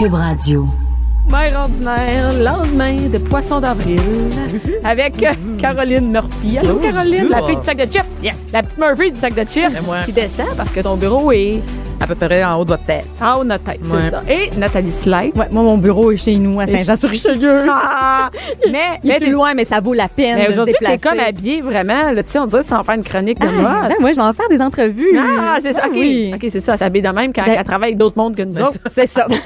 Cube Radio. Mère ordinaire, lendemain de Poisson d'avril, avec euh, Caroline Murphy. Allô, Caroline, la fille du sac de chips. Yes. La petite Murphy du sac de chips qui descend parce que ton bureau est À peu près en haut de votre tête. en haut de notre tête, Ouais. c'est ça. Et Nathalie Slide. Ouais, moi, mon bureau est chez nous, à Saint-Jean-sur-Richelieu. Ah! mais, Il est mais, plus loin, mais ça vaut la peine mais aujourd'hui, t'es comme habillée vraiment, là, tu sais, on dirait sans faire une chronique de Ah, mode. ben, moi, je vais en faire des entrevues. Ah, c'est ça. Ah OK, oui. OK, c'est ça. Elle s'habille de même quand Ben- elle travaille avec d'autres mondes que nous Ben, autres. C'est ça.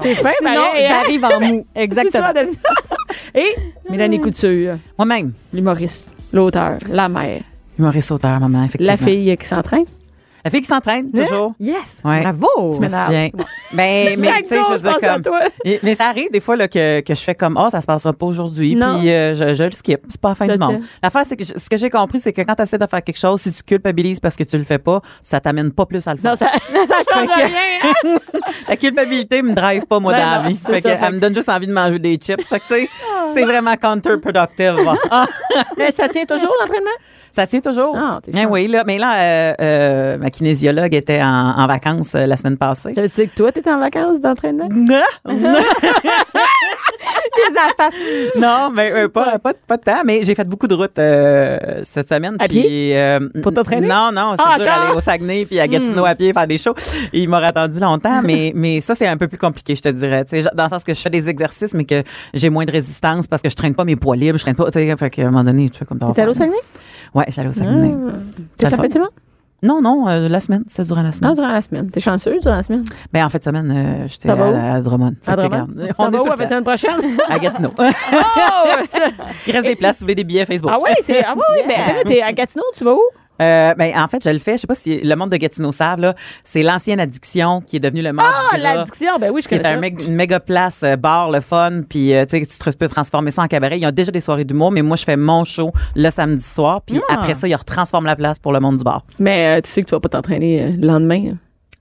C'est fin, Sinon, pareil, hein? j'arrive en mou. C'est Exactement. ça. Et Mélanie Couture, Moi-même. l'humoriste, l'auteur, la mère, Humoriste auteur, maman, effectivement. la fille qui s'entraîne. La fille qui s'entraîne, toujours. Yes. Ouais. Bravo. Je me souviens. Ben, mais tu sais, je veux dire comme. Et- mais ça arrive des fois là, que, que je fais comme oh ça se passera pas aujourd'hui Non. puis euh, je, je le skip c'est pas la fin Je du monde l'affaire c'est que je- ce que j'ai compris c'est que quand tu essaies de faire quelque chose si tu culpabilises parce que tu le fais pas ça t'amène pas plus à le faire Non, ça, ça change que- rien. hein? la culpabilité me drive pas moi Ben dans la non, vie fait que ça, fait elle me donne juste envie de manger des chips fait que tu sais c'est vraiment counterproductive Ah, Mais ça tient toujours l'entraînement? ça tient toujours Ah, chance. oui là mais là euh, euh, ma kinésiologue était en, en vacances euh, la semaine passée Ça veut dire que toi, t'es en vacances d'entraînement? Affaires. Non, mais euh, pas, pas, pas de temps, mais j'ai fait beaucoup de routes euh, cette semaine. À puis, pied? euh, Pour t'entraîner? Non, non, c'est Ah, dur? Hmm. d'aller au Saguenay puis à Gatineau à pied faire des shows. Il m'aurait attendu longtemps, mais, mais ça, c'est un peu plus compliqué, je te dirais. Dans le sens que je fais des exercices, mais que j'ai moins de résistance parce que je traîne pas mes poids libres, je traîne pas, tu sais, fait qu'à un moment donné, tu fais comme T'es allé au Saguenay? Ouais, j'allais au Saguenay. T'es Ça la Non, non, euh, la semaine, c'est durant la semaine. durant la semaine. T'es chanceuse durant la semaine? Ben, en fait, semaine, euh, j'étais à, à Drummond. À Drummond? Ça on va où la semaine prochaine? à Gatineau. oh! Il reste des places, vous voulez des billets Facebook. Ah oui, c'est. Ah oui, ben, t'es à Gatineau, tu vas où? Euh, ben, en fait, je le fais. Je sais pas si le monde de Gatineau savent, là. C'est l'ancienne addiction qui est devenue le Mardi Ah, l'addiction, ben oui, je connais un ça. meg- une méga place, euh, bar, le fun, puis euh, tu sais, tu peux transformer ça en cabaret. Ils ont déjà des soirées d'humour, mais moi, je fais mon show le samedi soir, puis Ah. après ça, ils retransforment la place pour le monde du bar. Mais euh, tu sais que tu vas pas t'entraîner le lendemain.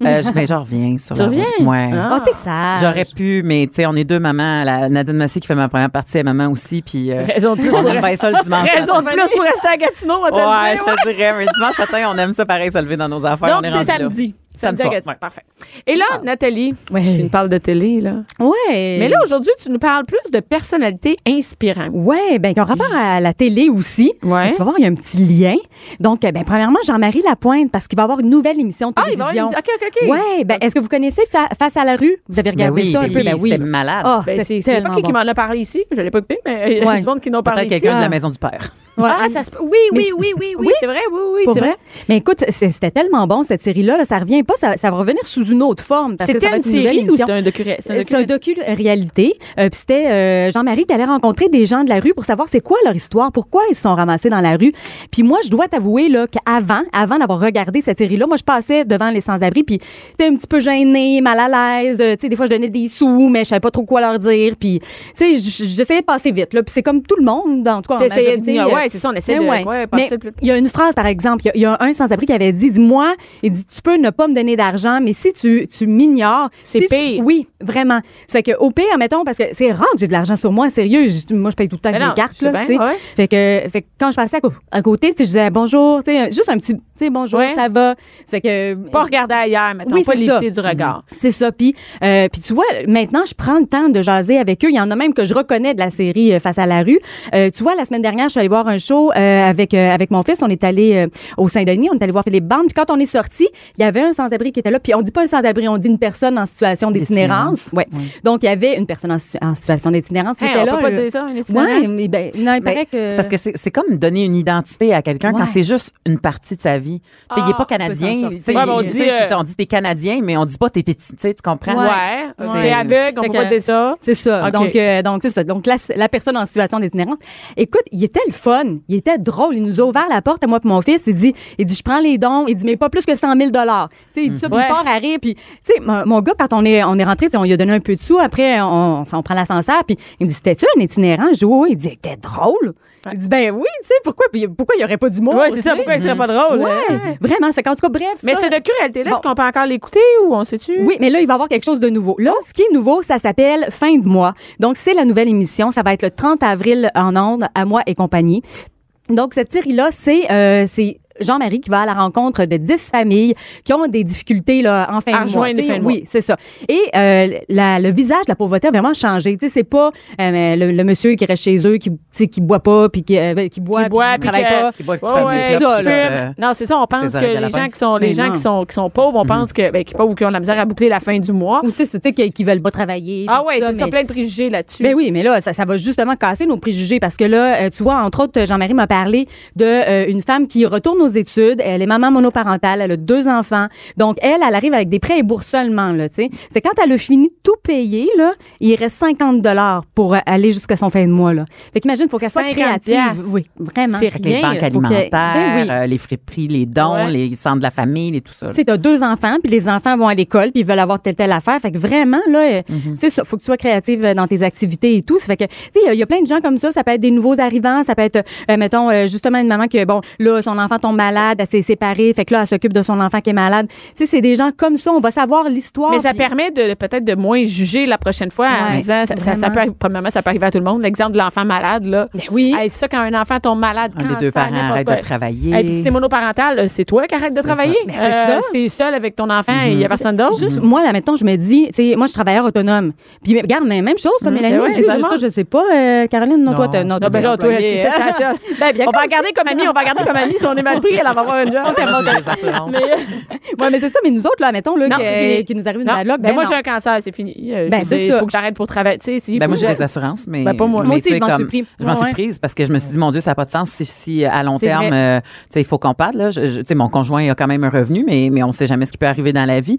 Euh, je, ben, je reviens sur Tu reviens? Ouais. Ah. Oh, t'es sage. J'aurais pu, mais tu sais, on est deux mamans. La, Nadine Massy qui fait ma première partie, est maman aussi, puis euh, Raison de plus on pour aime bien ça le dimanche. Raison de plus pour rester à Gatineau, on Ouais, je te dirais, mais dimanche matin, on aime ça pareil, se lever dans nos affaires. Donc, on est c'est là. Samedi. Samedi soir, ouais. Parfait. Et là, Nathalie, Ouais. tu nous parles de télé, là. Ouais. Mais là, aujourd'hui, tu nous parles plus de personnalités inspirantes. Ouais, ben, qui ont rapport à la télé aussi. Ouais. Tu vas voir, il y a un petit lien. Donc, ben, premièrement, Jean-Marie Lapointe, parce qu'il va avoir une nouvelle émission de Ah, il va y télévision. avoir une- OK, OK, OK. Ouais, ben, est-ce que vous connaissez Fa- Face à la rue? Vous avez Ben regardé oui, ça un ben peu? oui, Ben oui. c'était malade. Ah, Ben, c'est pas qui m'en a parlé ici. Je l'ai pas écouté, mais il y a du monde qui parlé Peut-être ici. quelqu'un de Ah. la maison du père. Ouais. Ah, ça se. Oui, oui, oui, oui, oui, Oui? c'est vrai, oui, oui, c'est vrai? Mais écoute, c'était tellement bon cette série-là, là, ça revient pas, ça, ça va revenir sous une autre forme. C'était une nouvelle série ou c'était un docu C'est un docu-réalité. Euh, puis c'était euh, Jean-Marie qui allait rencontrer des gens de la rue pour savoir c'est quoi leur histoire, pourquoi ils se sont ramassés dans la rue. Puis moi, je dois t'avouer là qu'avant, avant d'avoir regardé cette série-là, moi je passais devant les sans-abri puis j'étais un petit peu gênée, mal à l'aise. Euh, tu sais, des fois je donnais des sous, mais je savais pas trop quoi leur dire. Puis tu sais, j'essayais de passer vite là. Puis c'est comme tout le monde, en tout cas. en majorité, euh, c'est ça, on essaie mais de ouais. ouais, passer Mais le plus. il y a une phrase, par exemple, il y a- il y, a un sans-abri qui avait dit, dis-moi, il dit, tu peux ne pas me donner d'argent, mais si tu, tu m'ignores... C'est si- pire. Oui, vraiment. Ça fait que au pire, mettons, parce que c'est rare que j'ai de l'argent sur moi, sérieux, je- moi, je paye tout le temps avec mes cartes, là, bien, ouais. Fait que, fait que quand je passais à, côté, je disais bonjour, tu sais, juste un petit, tu sais, bonjour, Ouais. ça va? Ça fait que... Pas regarder ailleurs, maintenant, Oui, pas l'éviter du regard. C'est ça. Puis, euh, puis tu vois, maintenant, je prends le temps de jaser avec eux. Il y en a même que je reconnais de la série euh, Face à la rue. Euh, tu vois, la semaine dernière, je suis allée voir un show euh, avec euh, avec mon fils. On est allé euh, au Saint-Denis. On est allé voir Philippe Bande. Puis quand on est sorti, il y avait un sans-abri qui était là. Puis on dit pas un sans-abri, on dit une personne en situation d'itinérance. Ouais. Oui. Donc, il y avait une personne en, si- en situation d'itinérance qui Hey, était on là. peut pas euh, dire ça, un itinérant? Ouais, mais ben, non, il Ben, paraît que... C'est parce que c'est comme donner une identité à quelqu'un quand c'est juste une partie de sa vie. Tu sais, il est Ah, pas peut s'en canadien. Ouais, on dit, euh, on dit t'es canadien, mais on dit pas t'es, t'es- tu sais, tu comprends? Ouais. Ouais. T'es aveugle, on peut pas dire ça. C'est ça. Donc, euh, donc c'est ça. Donc, la, la personne en situation d'itinérance. Écoute, il était le fun. Il était drôle. Il nous a ouvert la porte à moi et mon fils. Il dit, il dit, je prends les dons. Il dit, mais pas plus que 100 000 dollars. Tu sais, il dit ça, puis Ouais. il part à rire. Puis, tu sais, mon, mon gars, quand on est, on est rentré, on lui a donné un peu de sous. Après, on, on prend l'ascenseur. Puis, il me dit, c'était-tu un itinérant? Je dis, oui, oui. Il dit, c'était drôle. Il dit, ben oui, tu sais, pourquoi, puis pourquoi il y aurait pas d'humour? Ouais, c'est ça, pourquoi il serait pas drôle? Ouais, hein? vraiment. C'est qu'en tout cas, bref. Mais c'est de cruauté, là. Bon. Est-ce qu'on peut encore l'écouter ou on sait-tu? oui, mais là, il va y avoir quelque chose de nouveau. Là, ce qui est nouveau, ça s'appelle Fin de mois. Donc, c'est la nouvelle émission. Ça va être le 30 avril en ondes, à moi et compagnie. Donc, cette série-là, c'est euh, c'est Jean-Marie qui va à la rencontre de 10 familles qui ont des difficultés là, en fin À de mois. Oui, c'est ça. Et euh, la- le visage de la pauvreté a vraiment changé. Tu sais, c'est pas euh, le, le monsieur qui reste chez eux, qui, tu sais, qui boit pas, puis qui, euh, qui boit, Qui boit, qui travaille pas. Qui boit, qui Ouais, fait ouais, des ça, clopes, là. puis fume. que- Non, c'est ça. On pense que les gens qui sont, les Mais gens non. qui sont, qui sont pauvres, on Mhm. pense que, ben, qui, pauvres ou qui ont de la misère à boucler la fin du mois. Ou tu sais, c'est- tu sais, qui, qui veulent pas travailler. Ah tout c'est ça, mais- plein de préjugés là-dessus. Ben oui, mais là, ça, ça va justement casser nos préjugés parce que là, euh, tu vois, entre autres, Jean-Marie m'a parlé de euh, une femme qui retourne aux études. Elle est maman monoparentale, elle a deux enfants. Donc elle, elle arrive avec des prêts et bourses seulement là, tu sais. C'est quand elle a fini de tout payer là, il reste 50 dollars pour aller jusqu'à son fin de mois là. Fait qu'imagine, faut qu'elle soit 50 créative. Oui, vraiment. C'est Les rien. banques Faut que- alimentaires, Ben oui. euh, les friperies, les dons, Ouais. les centres de la famille, et tout ça. Tu t'as deux enfants, puis les enfants vont à l'école, puis ils veulent avoir telle telle affaire. Fait que vraiment là, euh, Mhm. c'est ça. Faut que tu sois créative euh, dans tes activités et tout. Ça fait que, tu sais, il y a- il y, a plein de gens comme ça. Ça peut être des nouveaux arrivants, ça peut être, euh, mettons, euh, justement une maman que bon, là, son enfant tombe malade, elle s'est séparée, fait que là, elle s'occupe de son enfant qui est malade. Tu sais, c'est des gens comme ça. On va savoir l'histoire. Mais ça permet de peut-être de moins juger la prochaine fois en Ouais, disant ça, ça, ça vraiment. peut premièrement ça peut arriver à tout le monde l'exemple de l'enfant malade là Ben oui. Hey, ça quand un enfant tombe malade Un des deux parents n'importe arrête quoi. de travailler. Hey, puis si t'es monoparental, euh, c'est toi qui arrête de C'est travailler. ça. Ben, c'est ça. T'es seul avec ton enfant et il y a personne d'autre. Juste, moi, là, maintenant, je me dis, tu sais, moi, je suis travailleur autonome. Puis, mais regarde, mais même chose, toi, Mélanie. ben ouais, exactement. je, sais pas, euh, Caroline, non, Non. toi, non, Non, ben là, toi, c'est ça, c'est. Ben, bien on va regarder comme ami, on va regarder comme ami. Si on est mal pris, elle va avoir un job. Moi, j'ai des assurances. Ouais, mais c'est ça, mais nous autres, là, mettons, là, Non, que- qui nous arrive une luck, ben, moi, j'ai un cancer, c'est fini. Euh, Ben, je c'est ça. faut que j'arrête pour travailler. Tu sais, s'il Ben moi, j'ai des assurances, mais. Ben, pas moi. mais Moi aussi, tu sais, je m'en suis. Je m'en suis prise parce que je me suis dit, mon Dieu, ça n'a pas de sens si, si à long terme, euh, tu sais, il faut qu'on parte, là. Je- je- tu sais, mon conjoint a quand même un revenu, mais, mais on ne sait jamais ce qui peut arriver dans la vie.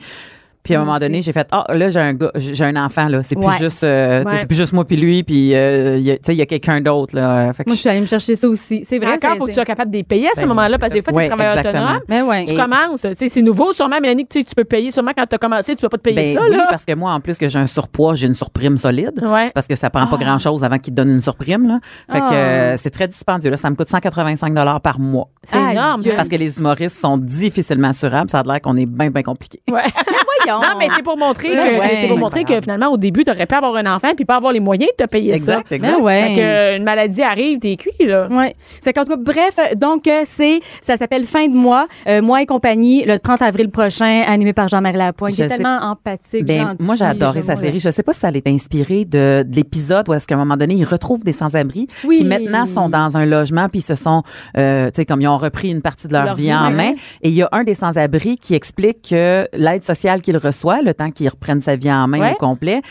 Puis à un Moi moment aussi. donné, j'ai fait ah là j'ai un gars, j'ai un enfant là, c'est plus Ouais. juste euh, Ouais. c'est plus juste moi puis lui puis euh, il y a- tu sais il y a quelqu'un d'autre là. Fait que Moi, je suis allée me chercher ça aussi. C'est vrai, Encore, faut que tu sois capable de les payer à ce Ben, moment-là, parce que des fois, tu es travailleur autonome. Ben ouais. Tu Et- commences. Tu sais, c'est nouveau, sûrement, Mélanie, que tu peux payer. Sûrement, quand tu as commencé, tu peux pas te payer Ben ça, oui, là. parce que moi, en plus que j'ai un surpoids, j'ai une surprime solide. Ouais. Parce que ça prend pas grand-chose avant qu'ils te donnent une surprime. Là. Fait que Ah. euh, c'est très dispendieux. Là. Ça me coûte 185 par mois. C'est énorme. Hein. Parce que les humoristes sont difficilement assurables. Ça a l'air qu'on est bien, bien compliqué. Ouais. Non, mais c'est pour montrer que ouais. c'est pour montrer que finalement au début tu aurais pu avoir un enfant puis pas avoir les moyens de te payer Exact, ça. exact. Ben ouais. Fait que euh, une maladie arrive, t'es cuit là. Ouais. C'est qu'en tout cas, bref, donc euh, c'est ça s'appelle Fin de mois, euh, moi et compagnie, le 30 avril prochain, animé par Jean-Marie Lapointe. Sais- tellement empathique, Ben, gentil. moi, j'ai adoré sa série. Je sais pas si ça allait inspiré de, de l'épisode où est-ce qu'à un moment donné, ils retrouvent des sans-abri Oui. qui maintenant sont dans un logement puis ils se sont, euh, tu sais, comme ils ont repris une partie de leur, Leur vie vie, en main. Et il y a un des sans-abri qui explique que l'aide sociale qu'il reçoit, le temps qu'il reprenne sa vie en main Ouais. au complet,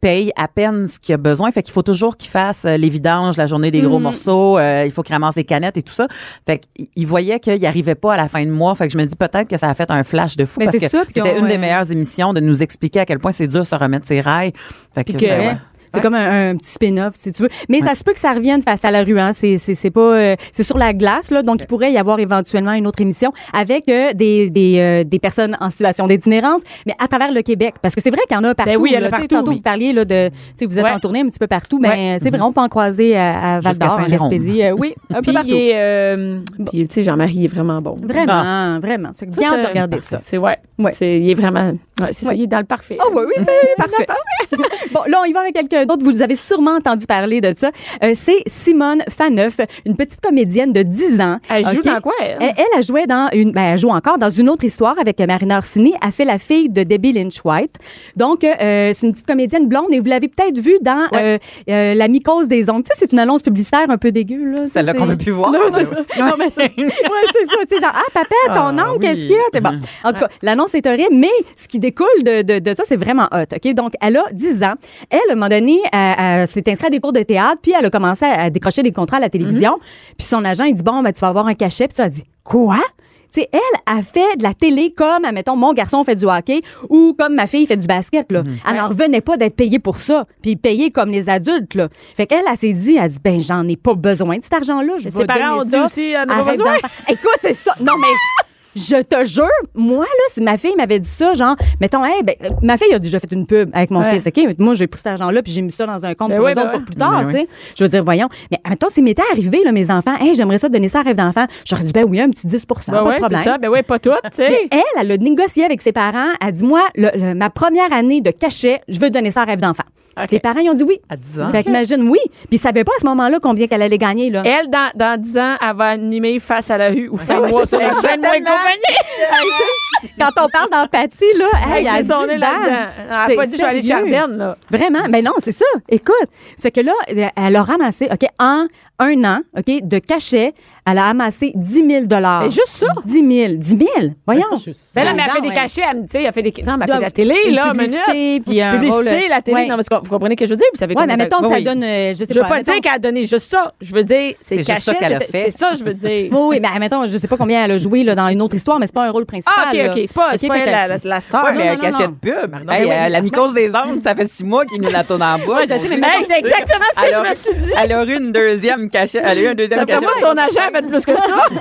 paye à peine ce qu'il a besoin. Fait qu'il faut toujours qu'il fasse euh, les vidanges, la journée des gros morceaux. euh, il faut qu'il ramasse des canettes et tout ça. Fait qu'il voyait qu'il arrivait pas à la fin de mois. Fait que je me dis peut-être que ça a fait un flash de fou parce que c'était une des meilleures émissions de nous expliquer à quel point c'est dur de se remettre ses rails. Fait que, ouais. C'est comme un, un petit spin-off, si tu veux. Mais ça se peut que ça revienne face à la rue. Hein. C'est, c'est, c'est pas, euh, c'est sur la glace, là. Donc, il pourrait y avoir éventuellement une autre émission avec euh, des, des, euh, des personnes en situation d'itinérance, mais à travers le Québec. Parce que c'est vrai qu'il y en a partout. Ben oui, il y en a là. Partout, Tantôt, oui. vous parliez là, de, vous êtes Ouais. en tournée un petit peu partout, mais c'est vrai, on peut en croiser à, à Val d'Or, Saint-Jérôme. Gaspésie. Oui, un peu partout. puis, tu sais, Jean-Marie est vraiment bon. Vraiment, vraiment. C'est bien de regarder ça. C'est ouais. C'est il est vraiment c'est ça, il est dans le parfait. Oh oui, oui, parfait. bon, là, on y va avec quelqu'un d'autre. Vous avez sûrement entendu parler de ça. Euh, c'est Simone Faneuf, une petite comédienne de 10 ans. Elle joue dans quoi elle? Elle, elle a joué dans une, ben, elle joue encore dans une autre histoire avec Marina Orsini. Elle fait la fille de Debbie Lynch White. Donc, euh, c'est une petite comédienne blonde et vous l'avez peut-être vue dans euh, euh, La mycose des ongles. Tu sais, c'est une annonce publicitaire un peu dégueu, là. Celle-là qu'on veut plus voir. Non, c'est ça. Non, mais c'est- ouais, c'est ça. Tu sais, genre, ah, papa, ton Ah, ongle, oui. qu'est-ce qu'il y a? C'est bon. En tout cas, l'annonce est horrible, mais ce qui découle de, de, de ça, c'est vraiment hot. OK? Donc, elle a 10 ans. Elle, à un moment donné, elle, elle s'est inscrite à des cours de théâtre, puis elle a commencé à, à décrocher des contrats à la télévision. Puis son agent, il dit, bon, ben, tu vas avoir un cachet. Puis tu as dit, quoi? tu sais, elle a fait de la télé comme, admettons, mon garçon fait du hockey ou comme ma fille fait du basket, là. Mhm. Elle n'en revenait pas d'être payée pour ça, puis payée comme les adultes, là. Fait qu'elle, elle s'est dit, elle dit, ben, j'en ai pas besoin de cet argent-là. Je ses parents ont dit aussi, elle en a à pas Rêve besoin. Écoute, c'est ça. Non, mais. Je te jure, moi, là, si ma fille m'avait dit ça, genre, mettons, hey, ben, ma fille a déjà fait une pub avec mon Ouais. fils, OK? Mais Moi, j'ai pris cet argent-là, puis j'ai mis ça dans un compte Ben pour oui, ben autres ouais. pour plus tard, Ben tu sais. Je veux dire, voyons. Mais mettons, s'il m'était arrivé, là, mes enfants, hey, j'aimerais ça donner ça à rêve d'enfant, j'aurais dit, ben oui, un petit 10 Ben pas de problème. ça. Ben ouais, pas toutes, tu sais. Elle, elle a négocié avec ses parents. Elle dit, moi, le- le- ma première année de cachet, je veux donner ça à rêve d'enfant. OK. Les parents, ils ont dit oui. À 10 ans. Fait qu'imagine, oui. Puis ils savaient pas à ce moment-là combien qu'elle allait gagner, là. Elle, dans, dans 10 ans, elle va animer face à la rue ou fin de mois sur la chaîne Moi et compagnie. Quand on parle d'empathie, là, hey, Hey, à c'est 10 son ans, nez là-dedans. Elle j'étais a pas dit, je vais aller. Ardenne, là. Vraiment? Ben non, c'est ça. Écoute, c'est que là, elle a ramassé, OK, en un an, OK, de cachet, elle a amassé 10 000 Mais juste ça? 10 000. 10 000. Voyons. Ben là, mais elle fait des cachets, elle me dit, elle fait des. Non, mais elle fait de la télé, une là, publicité, minute. puis un Publicité, rôle- la télé. Ouais. Non, mais vous comprenez ce que je veux dire? Vous savez Ouais, comment mais mettons que ça oui. donne, euh, je sais Je veux pas. pas mettons- dire qu'elle a donné juste ça. Je veux dire, c'est a fait. C'est ça, je veux dire. Oui, oui, mais mettons, je sais pas combien elle a joué là, dans une autre histoire, mais c'est pas un rôle principal. OK, là. OK. C'est pas, c'est la, la, la star. Ouais, non, mais non, de pub. Hey, euh, la mycose des ondes, ça fait six mois qu'il nous la tourne en bas. Ouais, je sais, mais Hey, c'est exactement ce que je me suis dit. Elle a eu une deuxième cachette. Elle a eu un deuxième D'après cachet. moi, son agent a fait plus que ça.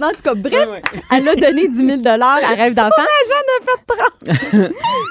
En tout cas, bref, elle a donné 10 000 à rêve d'enfant.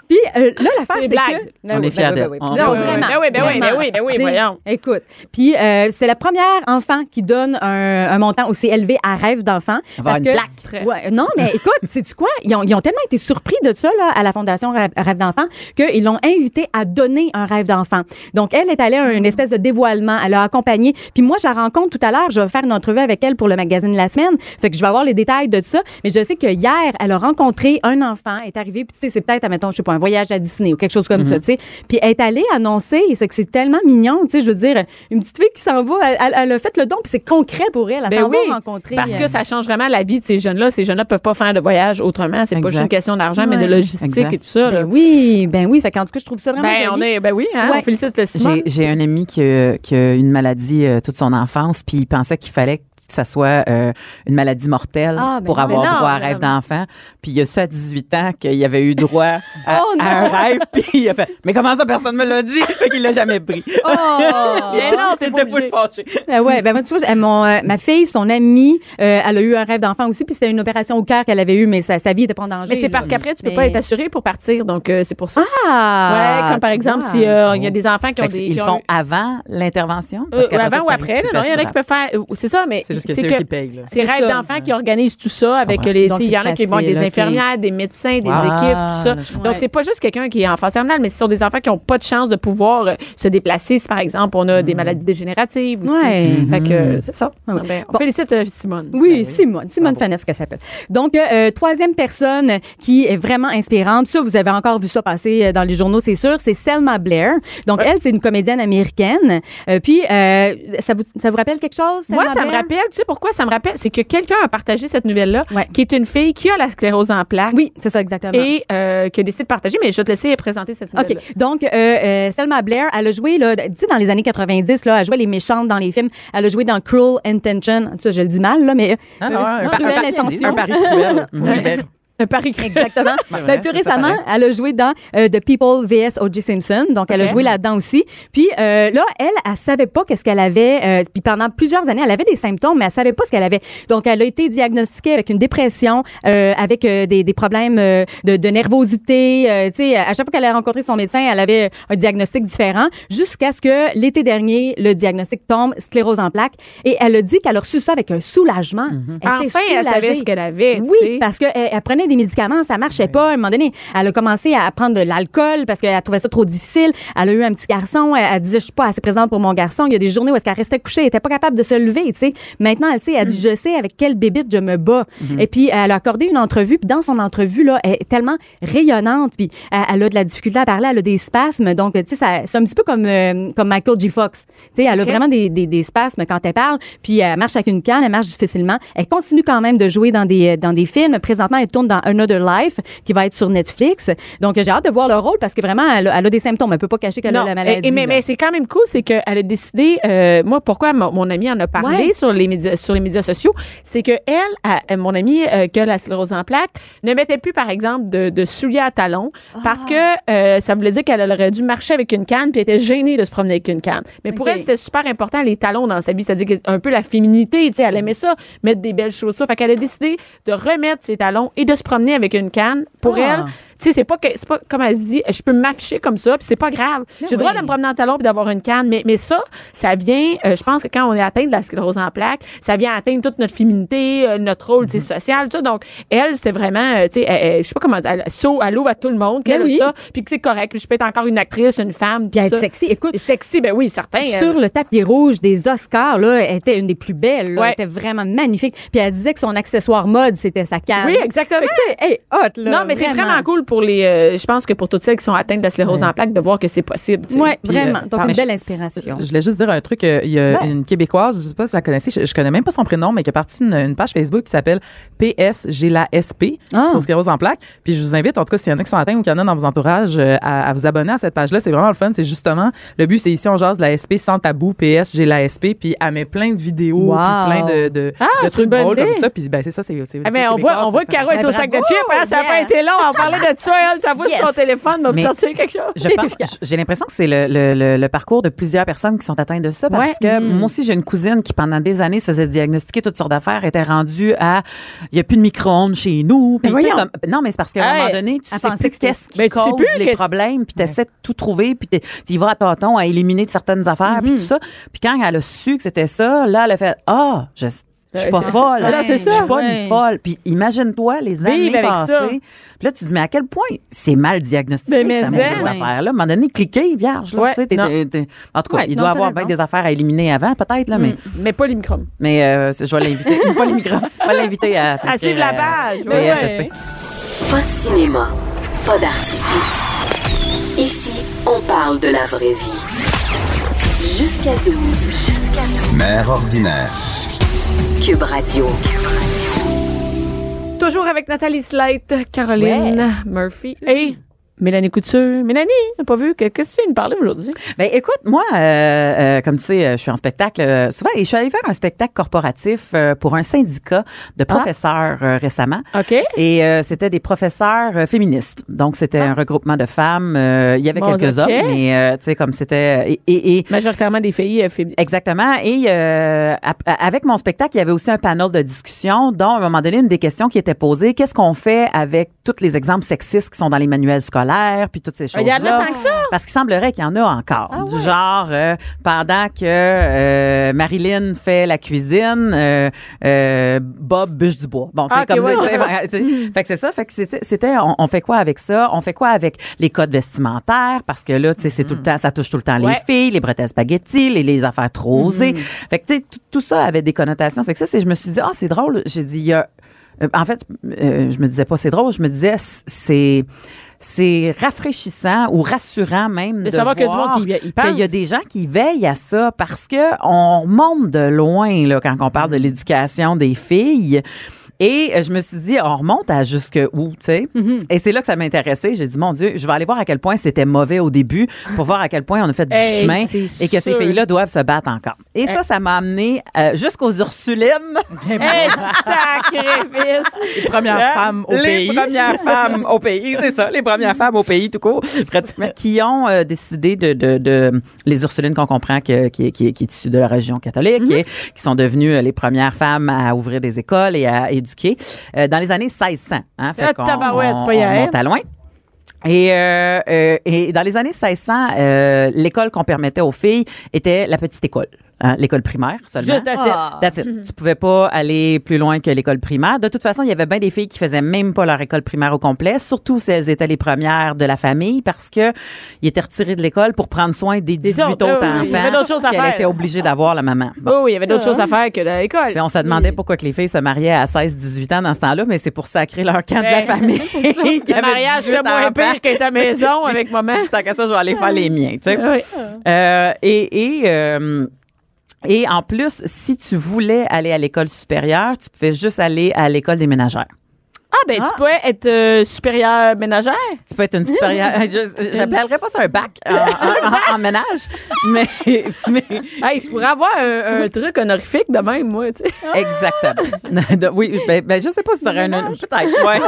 Puis euh, là, l'affaire, C'est c'est des blagues. que... Ben On oui, est fiers ben oui, d'elle. ben oui. Non, Ben oui, vraiment. ben oui, ben oui, ben oui, ben oui, voyons. Écoute, puis euh, c'est la première enfant qui donne un, un montant aussi élevé à rêve d'enfant. Parce une que-. Ouais, non, mais écoute, sais-tu quoi? Ils ont, ils ont tellement été surpris de ça là, à la Fondation Rêve, Rêve d'enfant qu'ils l'ont invité à donner un rêve d'enfant. Donc, elle est allée à une espèce de dévoilement. Elle a accompagné. Puis moi, je la rencontre tout à l'heure. Je vais faire une entrevue avec elle pour le magazine La Semaine. Fait que je vais avoir les détails de ça. Mais je sais que hier, elle a rencontré un enfant, est arrivée, puis tu sais, c'est peut-être, admettons, je sais pas, un voyage à Disney ou quelque chose comme ça, tu sais. Puis elle est allée annoncer, c'est que c'est tellement mignon, tu sais, je veux dire, une petite fille qui s'en va, elle, elle- elle a fait le don, puis c'est concret pour elle. Elle Ben s'en oui, va rencontrer. Parce euh, que ça change vraiment la vie de ces jeunes-là. Ces jeunes-là peuvent pas faire de voyage autrement. C'est pas juste une question d'argent, mais de logistique Exact. et tout ça. là. Ben oui, ben oui. Fait qu'en tout cas, je trouve ça vraiment Ben, joli. on est, ben oui, hein, Ouais. on félicite le j'ai un ami qui a, qui a une maladie euh, toute son enfance, puis il pensait qu'il fallait que ça soit euh, une maladie mortelle Ah, ben pour non. avoir non, droit à mais rêve d'enfant. Puis il y a ça à 18 ans qu'il avait eu droit à, Oh, à un rêve, puis il a fait « Mais comment ça, personne me l'a dit? » Fait qu'il l'a jamais pris. Oh! Mais non, C'était obligé. full fâché. Ben ouais, ben moi, tu vois, mon, euh, ma fille, son amie, euh, elle a eu un rêve d'enfant aussi, puis c'était une opération au cœur qu'elle avait eue, mais sa, sa vie était pas en danger. Mais c'est parce qu'après, tu peux Mais- pas être assuré pour partir. Donc, euh, c'est pour ça. Ah! ouais, comme par exemple, vois. si euh, il y a des enfants qui ont Fait des. ils qui le ont font eu- avant l'intervention? Avant ou après, il y en a qui peuvent faire. C'est ça, mais C'est juste que c'est eux qui payent. C'est Rêve d'enfants qui organisent tout ça avec les. Il y en a qui vont des infirmières, des médecins, des équipes, tout ça. Donc, c'est pas juste quelqu'un qui est en phase terminale, mais ce sont des enfants qui n'ont pas de chance de pouvoir euh, se déplacer. Si, par exemple, on a des maladies dégénératives aussi. Ouais. Fait que euh, c'est ça. Ouais. Ben, on félicite euh, Simone. Oui, Simone, Simone Faneuf qu'elle s'appelle. Donc euh, troisième personne qui est vraiment inspirante, ça vous avez encore vu ça passer dans les journaux, c'est sûr, c'est Selma Blair. Donc elle c'est une comédienne américaine. Puis ça vous ça vous rappelle quelque chose Moi, ça me rappelle, tu sais pourquoi ça me rappelle? C'est que quelqu'un a partagé cette nouvelle-là, Ouais. qui est une fille qui a la sclérose en plaques. Oui, c'est ça exactement. Et euh, qui a décidé de partager, mais je vais te laisser présenter cette nouvelle. OK. Donc, euh, euh, Selma Blair, elle a joué, là, tu sais, dans les années 90, là, elle jouait les méchantes dans les films. Elle a joué dans Cruel Intention. Ça, je le dis mal, là, mais. Non, non, euh, un, Cruel pari- Intention. un pari cruel. Oui, Un pari cru. Exactement. Ben, plus ça, récemment, elle a joué dans euh, The People vs. O.J. Simpson. Donc, elle a joué là-dedans aussi. Puis euh, là, elle, elle savait pas qu'est-ce qu'elle avait. euh, puis pendant plusieurs années, elle avait des symptômes, mais elle savait pas ce qu'elle avait. Donc, elle a été diagnostiquée avec une dépression, euh, avec des, des problèmes de, de nervosité. Euh, tu sais, à chaque fois qu'elle a rencontré son médecin, elle avait un diagnostic différent, jusqu'à ce que l'été dernier, le diagnostic tombe, sclérose en plaques. Et elle a dit qu'elle a reçu ça avec un soulagement. Elle était Enfin, elle savait ce qu'elle avait. Oui, parce qu'elle elle prenait des médicaments, ça marchait pas. À un moment donné, elle a commencé à prendre de l'alcool parce qu'elle trouvait ça trop difficile. Elle a eu un petit garçon, elle, elle disait je suis pas assez présente pour mon garçon. Il y a des journées où est-ce qu'elle restait couchée, elle était pas capable de se lever, tu sais. Maintenant, elle sait, elle dit je sais avec quelle bébite je me bats. Et puis elle a accordé une entrevue, puis dans son entrevue là, elle est tellement rayonnante, puis elle, elle a de la difficulté à parler, elle a des spasmes. Donc tu sais c'est un petit peu comme euh, comme Michael G. Fox. Tu sais, elle a vraiment des, des, des spasmes quand elle parle, puis elle marche avec une canne, elle marche difficilement. Elle continue quand même de jouer dans des dans des films. Présentement, elle tourne dans dans Another Life, qui va être sur Netflix. Donc, j'ai hâte de voir le rôle parce que vraiment, elle, a- elle a des symptômes. Elle peut pas cacher qu'elle a la maladie. et- mais, c'est quand même cool, c'est qu'elle a décidé, euh, moi, pourquoi mon, mon ami en a parlé Ouais. sur les médias, sur les médias sociaux, c'est que elle, a- mon amie euh, qui a la sclérose en plaques, ne mettait plus, par exemple, de, de souliers à talons parce que euh, ça voulait dire qu'elle aurait dû marcher avec une canne puis elle était gênée de se promener avec une canne. Mais pour elle, c'était super important les talons dans sa vie, c'est-à-dire que un peu la féminité, tu sais, elle aimait ça, mettre des belles chaussures. Fait qu'elle a décidé de remettre ses talons et de se promener avec une canne. Pour Ah. elle, tu sais, c'est pas que c'est pas comme elle se dit, je peux m'afficher comme ça, puis c'est pas grave. J'ai le droit de me promener en talons puis d'avoir une canne, mais mais ça, ça vient, euh, je pense que quand on est atteint de la sclérose en plaques, ça vient atteindre toute notre féminité, euh, notre rôle, sais, social, tout ça. Donc elle, c'était vraiment, euh, tu sais, je sais pas comment, elle saut à l'eau à tout le monde, qu'elle Ben oui. a ça, puis que c'est correct. Je peux être encore une actrice, une femme, Puis être sexy. Écoute, sexy, ben oui, certain. sur le tapis rouge des Oscars, là, elle était une des plus belles. Là, Ouais. Elle était vraiment magnifique. Puis elle disait que son accessoire mode, c'était sa canne. Oui, exactement. Hey, hot, là. non, mais c'est vraiment cool pour les. euh, je pense que pour toutes celles qui sont atteintes de la sclérose en plaques, de voir que c'est possible. Oui, vraiment. euh, Donc, une belle je- inspiration. Je voulais juste dire un truc. euh, Il y a Ouais. une Québécoise, je sais pas si vous la connaissez, je, je connais même pas son prénom, mais qui a parti une, une page Facebook qui s'appelle PS J'ai la SP Ah. pour sclérose en plaques. Puis je vous invite, en tout cas, s'il y en a qui sont atteints ou qu'il y en a dans vos entourages, euh, à, à vous abonner à cette page-là. C'est vraiment le fun. C'est justement, le but, c'est ici, on jase de la SP sans tabou, PS J'ai la SP. Puis elle met plein de vidéos, Wow. puis plein de, de, Ah, de trucs drôles idée. comme ça. Puis ben, c'est ça, c'est. Ah, mais on voit, on voit que Caro est au sac de chips, hein, ça n'a pas yeah. été long. On parlait de ça, elle, t'as vu Yes. son téléphone, m'a sortir quelque chose. J'ai l'impression que c'est le, le, le, le parcours de plusieurs personnes qui sont atteintes de ça parce Ouais. que Mm. moi aussi j'ai une cousine qui pendant des années se faisait diagnostiquer toutes sortes d'affaires, était rendue à il y a plus de micro-ondes chez nous. Mais tu comme- non mais c'est parce qu'à un Hey, moment donné tu sais plus qu'est-ce qui Ben, tu sais cause plus les problèmes puis tu essaies de tout trouver puis tu y vas à tâtons à éliminer de certaines affaires Mm-hmm. puis tout ça. Puis quand elle a su que c'était ça, là elle a fait ah je je suis pas folle. Voilà, c'est Je ça. suis pas Ouais. une folle. Puis imagine-toi les années avec ça. passées. Puis là, tu te dis, mais à quel point c'est mal diagnostiqué, Mais cette mais mauvaise en. affaire-là. À un moment donné, cliquez, vierge. Là, Ouais, tu sais, t'es- non. t'es- t'es- en tout cas, Ouais, il non, doit t'as avoir raison. des affaires à éliminer avant, peut-être, là, mais, Mais pas les micros. mais euh, je vais l'inviter. pas les micros. Je vais l'inviter à, suivre la page. Pas de cinéma, pas d'artifice. Ici, on parle de la vraie vie. Jusqu'à 12. Mère ordinaire. Cube Radio. Toujours avec Nathalie Slate, Caroline Murphy et Mélanie Couture. Mélanie, t'as pas vu? que- Qu'est-ce que tu viens de parler aujourd'hui? Ben écoute, moi, euh, euh, comme tu sais, euh, je suis en spectacle euh, souvent et je suis allée faire un spectacle corporatif pour un syndicat de professeurs euh, récemment. OK. Et c'était des professeurs féministes. Donc, c'était un regroupement de femmes. Il y avait Bon, quelques hommes, mais tu sais, comme c'était... Et, et, et- Majoritairement des filles féministes. Exactement. Et avec mon spectacle, il y avait aussi un panel de discussion dont, à un moment donné, une des questions qui était posée, qu'est-ce qu'on fait avec tous les exemples sexistes qui sont dans les manuels scolaires, puis toutes ces Ah, Il y choses-là? en a tant que ça? Parce qu'il semblerait qu'il y en a encore. Ah Du genre, euh, pendant que euh, Marilyn fait la cuisine, euh, Bob bûche du bois. Bon, tu sais, Ah, comme... ouais. fait que c'est ça. Fait que c'était, on, on fait quoi avec ça? On fait quoi avec les codes vestimentaires? Parce que là, tu sais, c'est tout le temps, ça touche tout le temps les filles, les bretelles spaghetti, les, les affaires trop osées. Fait que, tu sais, tout, ça avait des connotations sexistes et je me suis dit, ah, c'est drôle. J'ai dit, il y a, en fait, euh, je me disais pas c'est drôle, je me disais c'est c'est rafraîchissant ou rassurant même De de, savoir que du monde voir qui y- y qu'il a des gens qui veillent à ça parce que on remonte de loin là quand on parle de l'éducation des filles. Et euh, je me suis dit, on remonte à jusque où, tu sais? Mm-hmm. Et c'est là que ça m'intéressait. J'ai dit, mon Dieu, je vais aller voir à quel point c'était mauvais au début pour voir à quel point on a fait du Hey, chemin et que ces filles-là doivent se battre encore. Et ça, ça m'a amené euh, jusqu'aux Ursulines. Hey, sacrifice! Les premières Hein? femmes au les pays. premières femmes au pays, c'est ça, les premières femmes au pays tout court, pratiquement, qui ont euh, décidé de, de, de les Ursulines qu'on comprend que, qui, est- qui, qui est issue de la religion catholique, et qui sont devenues les premières femmes à ouvrir des écoles et à éduquer euh, dans les années 1600. Hein, Ah, qu'on- tabarouette, on- pas hier. on monte à loin. Et, euh, euh, et dans les années 1600, euh, l'école qu'on permettait aux filles était la petite école, hein, l'école primaire seulement. Juste that's it. Ah. That's it. Tu pouvais pas aller plus loin que l'école primaire. De toute façon, il y avait bien des filles qui faisaient même pas leur école primaire au complet, surtout si elles étaient les premières de la famille, parce que ils étaient retirés de l'école pour prendre soin des 18 autres, autres, oui, oui. D'autres choses enfants à qu'elle était obligée d'avoir la maman. Bon. Oh, il y avait d'autres choses à faire que l'école. On se demandait pourquoi que les filles se mariaient à 16-18 ans dans ce temps-là, mais c'est pour sacrer leur camp de la Ben, famille. Le mariage, 18 c'était moins pire qu'être à la maison avec maman. Tant qu'à ça, je vais aller faire les miens, tu sais. Oui. Euh, et et, euh, et en plus, si tu voulais aller à l'école supérieure, tu pouvais juste aller à l'école des ménagères. Ah, ben, tu pourrais être euh, supérieure ménagère? Tu peux être une supérieure. je- J'appellerais pas ça un bac en, en- en- en ménage, mais, mais Hey, je pourrais avoir un, un truc honorifique de même, moi, tu sais. exactement. Oui, ben, ben, je sais pas si tu aurais un. Peut-être, ouais.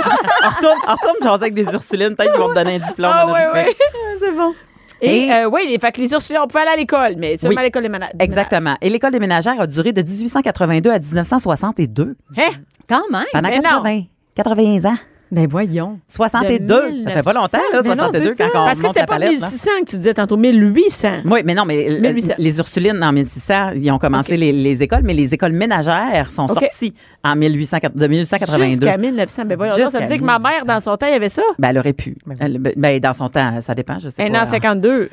On retourne, on retourne jaser avec des Ursulines, peut-être qu'ils vont te donner un diplôme. Ah, ouais, honorifique. ouais. C'est bon. Et, Et- euh, oui, fait que les Ursulines, on pouvait aller à l'école, mais seulement Oui. à l'école des malades. Exactement. Et l'école des ménagères a duré de 1882 à 1962. Hein? Quand même. Pendant mais non. 80, 80 ans. Ben voyons. 62. Ça fait pas longtemps, là, Mais non, 62, c'est quand ça. on Parce que c'était la pas palette. là. 1600 que tu disais tantôt, 1800. Oui, mais non, mais euh, 1800. les Ursulines en 1600, ils ont commencé Ok. les, les écoles, mais les écoles ménagères sont Ok. sorties en 1800, de 1882. Jusqu'à 1900. Ben voyons, donc, ça veut dire que ma mère, dans son temps, il y avait ça? Ben, elle aurait pu. Elle- ben, ben, dans son temps, ça dépend, je sais Un pas. an 52.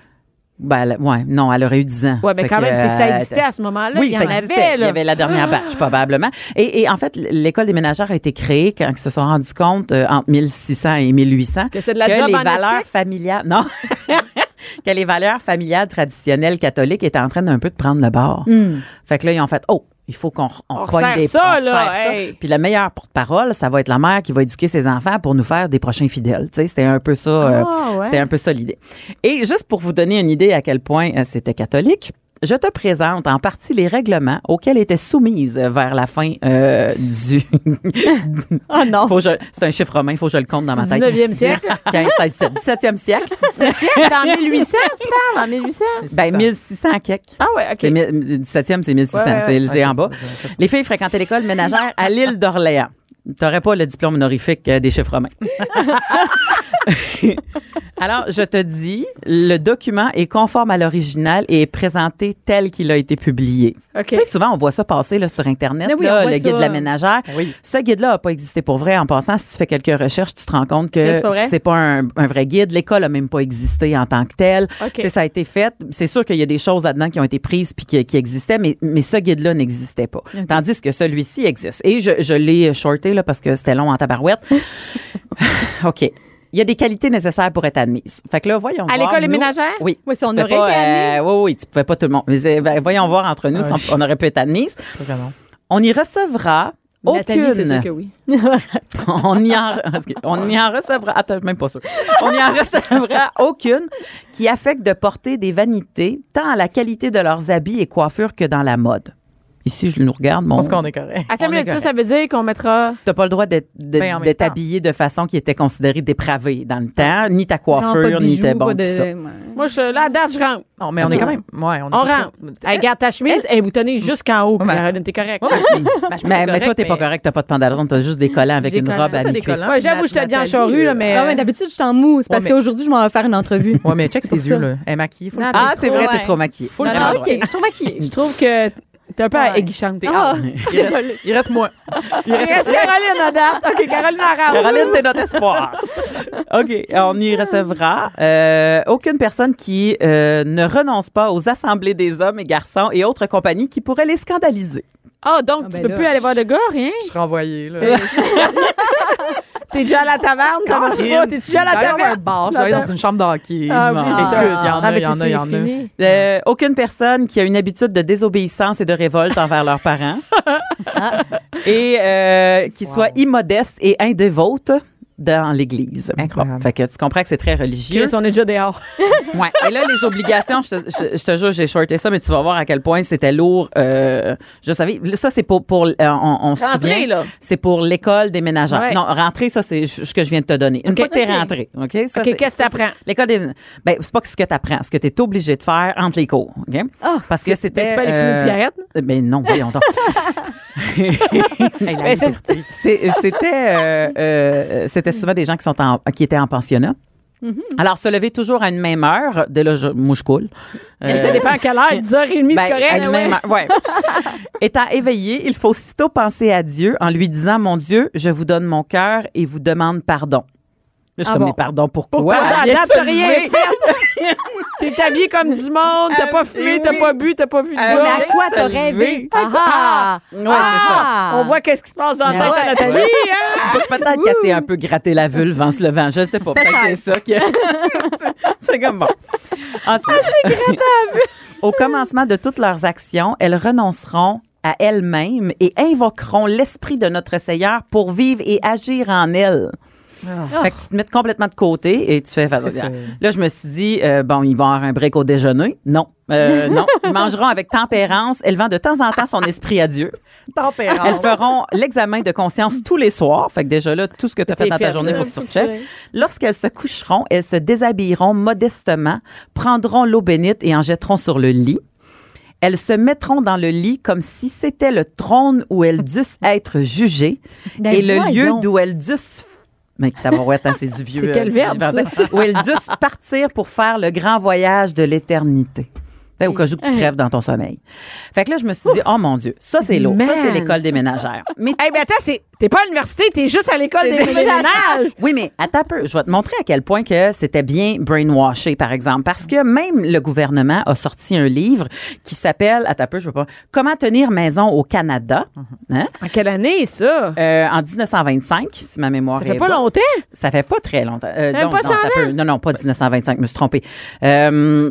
Ben, elle- ouais, non, elle aurait eu 10 ans. Ouais, mais quand même, c'est que ça euh, existait à ce moment-là. Oui, il y ça en existait. avait, Il y là. Ah! avait la dernière batch, probablement. Et, et en fait, l'école des ménagères a été créée quand ils se sont rendus compte, euh, entre 1600 et 1800, Que c'est de la que job les valeurs familiales... Non! que les valeurs familiales traditionnelles catholiques étaient en train d'un peu de prendre le bord. Fait que là, ils ont fait, oh, il faut qu'on on On des ça, on là, ça. Puis la meilleure porte-parole, ça va être la mère qui va éduquer ses enfants pour nous faire des prochains fidèles. Tu sais, c'était un peu ça. euh, Ah, ouais. C'était un peu ça l'idée. Et juste pour vous donner une idée à quel point euh, c'était catholique. Je te présente en partie les règlements auxquels était soumise vers la fin euh, du. Oh non. Faut que je- C'est un chiffre romain, il faut que je le compte dans ma tête. 19e siècle. 15, 16, 17, 17e siècle. C'est en 1800, tu parles, en 1800? Ben, 1600 quelques. Ah ouais, OK. C'est mille- 17e, c'est 1600. Ouais, ouais, c'est ouais. c'est en bas. Les filles fréquentaient l'école ménagère à l'île d'Orléans. T'aurais pas le diplôme honorifique euh, des chiffres romains. Alors, je te dis, le document est conforme à l'original et est présenté tel qu'il a été publié. OK. Tu sais, souvent, on voit ça passer là, sur Internet, Mais oui, là, le guide ça. de la ménagère. Oui. Ce guide-là n'a pas existé pour vrai. En passant, si tu fais quelques recherches, tu te rends compte que pas c'est pas un, un vrai guide. L'école a même pas existé en tant que telle. OK. Tu sais, Ça a été fait. C'est sûr qu'il y a des choses là-dedans qui ont été prises puis qui, qui existaient, mais, mais ce guide-là n'existait pas. Tandis que celui-ci existe. Et je, je l'ai shorté là, parce que c'était long en tabarouette. OK. Il y a des qualités nécessaires pour être admise. Fait que là, voyons À voir, l'école ménagères? Oui. Oui, si on aurait pas, été admis. euh, oui, oui, tu pouvais pas tout le monde. Mais, euh, ben, voyons voir entre nous Ah, si on, on aurait pu être admise. Vraiment. On y recevra Nathalie, c'est sûr aucune. que oui. on y en, on y en recevra. Attends, même pas sûr. On y en recevra aucune qui affecte de porter des vanités tant à la qualité de leurs habits et coiffures que dans la mode. Ici, je nous regarde. Je Mon, pense qu'on est correct. Mais est ça, correct. ça veut dire qu'on mettra. T'as pas le droit d'être d'être- Ben, en temps. habillé de façon qui était considérée dépravée dans le temps, ni ta de coiffure, ni tes bon, de-. Moi, je, là, à date, je rentre. Non, mais on est quand même. Ouais, on, est On rentre. trop- Hey, regarde ta chemise, elle est boutonnée jusqu'en haut, Caroline. T'es correct. Ouais, mais je- ma chemise Mais, est mais toi, correcte, t'es pas correct, t'as pas de pantalon, t'as juste des collants avec une robe à. Ouais, j'avoue, j'étais bien Nathalie, charrue, là, euh, mais. Ah ouais, d'habitude, je suis en mousse parce qu'aujourd'hui, je m'en vais faire une entrevue. Ouais, mais check ses yeux, là. Elle est maquillée. Faut le Non, faire. Ah, c'est vrai, t'es trop maquillée. OK, je suis maquillée. Je trouve que t'es un peu Ouais. aiguichante. T'es Ah. Il reste, il reste moi. Il Il reste Caroline à date. OK, Caroline rentre. Caroline, t'es notre espoir. OK, on y recevra euh, aucune personne qui euh, ne renonce pas aux assemblées des hommes et garçons et autres compagnies qui pourraient les scandaliser. Ah, donc, Ah, tu ben peux là. plus aller voir de gars, rien? Je suis renvoyée, là. T'es déjà à la taverne, ça marche pas. T'es déjà à la J'allais dans un taverne? bar, j'allais dans une chambre d'hockey. Ah oui, Écoute, ça. il y en Ah, a, il y en a, il y en a. Euh, aucune personne qui a une habitude de désobéissance et de révolte envers leurs parents. Et euh, qui soit immodeste et indévote dans l'Église. Incroyable. Bon, fait que tu comprends que c'est très religieux. Chris, on est déjà dehors. Ouais. Et là, les obligations, je te, je, je te jure, j'ai shorté ça, mais tu vas voir à quel point c'était lourd. Euh, je savais, ça, c'est pour, pour euh, on, on se Rentrer, souvient, là. c'est pour l'école des ménagères. Ouais. Non, rentrer, ça, c'est ce que je viens de te donner. Une fois que t'es rentré, OK? Ça, OK, qu'est-ce que t'apprends? L'école des, ben, c'est pas ce que t'apprends, ce que t'es obligé de faire entre les cours, OK? Parce que c'était. Ben, tu peux aller fumer une euh, cigarette? Ben non, voyons donc. Ben, c'est- C'est- c'était c'était souvent des gens qui sont en, qui étaient en pensionnat. Alors, se lever toujours à une même heure, dès là, je, moi, je coule. Ça Euh, dépend à quelle heure. 10h30, ben, c'est correct. à une ouais. même heure, ouais. Étant éveillé, il faut aussitôt penser à Dieu en lui disant, mon Dieu, je vous donne mon cœur et vous demande pardon. Là, je suis Ah comme, bon. mais pardon, pourquoi? Pourquoi? Elle À vient de date, se t'as rien fait. T'es habillé comme du monde, t'as pas Ah, fumé, oui. t'as pas bu, t'as pas vu de Ah, Mais à quoi t'as rêvé? Ah ah! Ouais, c'est ça. Ah! On voit qu'est-ce qui se passe dans la tête à. Nathalie, hein? Pe- Peut-être qu'elle s'est un peu gratté la vulve en se levant. Je sais pas. Peut-être que c'est ça. que- c'est comme bon. Ensuite, au commencement de toutes leurs actions, elles renonceront à elles-mêmes et invoqueront l'esprit de notre Seigneur pour vivre et agir en elles. Fait que tu te mets complètement de côté et tu fais. Là, je me suis dit, euh, bon, ils vont avoir un break au déjeuner. Non. Euh, non. Ils mangeront avec tempérance, élevant de temps en temps son esprit à Dieu. Tempérance. Elles feront l'examen de conscience tous les soirs. Fait que déjà là, tout ce que tu as fait dans ta fait, journée, faut que tu. Lorsqu'elles se coucheront, elles se déshabilleront modestement, prendront l'eau bénite et en jetteront sur le lit. Elles se mettront dans le lit comme si c'était le trône où elles dussent être jugées Ben et le lieu d'où elles dussent mais tabarouette, hein, c'est du vieux. C'est quel euh, verbe, ça? Partir pour faire le grand voyage de l'éternité. Ben, au cas où tu crèves dans ton sommeil. Fait que là, je me suis dit, oh mon Dieu, ça c'est lourd. Ça, c'est l'école des ménagères. Mais Eh ben attends, t'es pas à l'université, t'es juste à l'école des C'est- ménages. oui, mais attends un peu. Je vais te montrer à quel point que c'était bien brainwashé, par exemple. Parce que même le gouvernement a sorti un livre qui s'appelle, attends un peu, je veux pas, Comment tenir maison au Canada. Hein? En quelle année, ça? Euh, en 1925, si ma mémoire Ça est fait pas bonne. longtemps? Ça fait pas très longtemps. Euh, non, pas non, 100 attends un peu. non, non, pas 1925, je me suis trompée. Euh,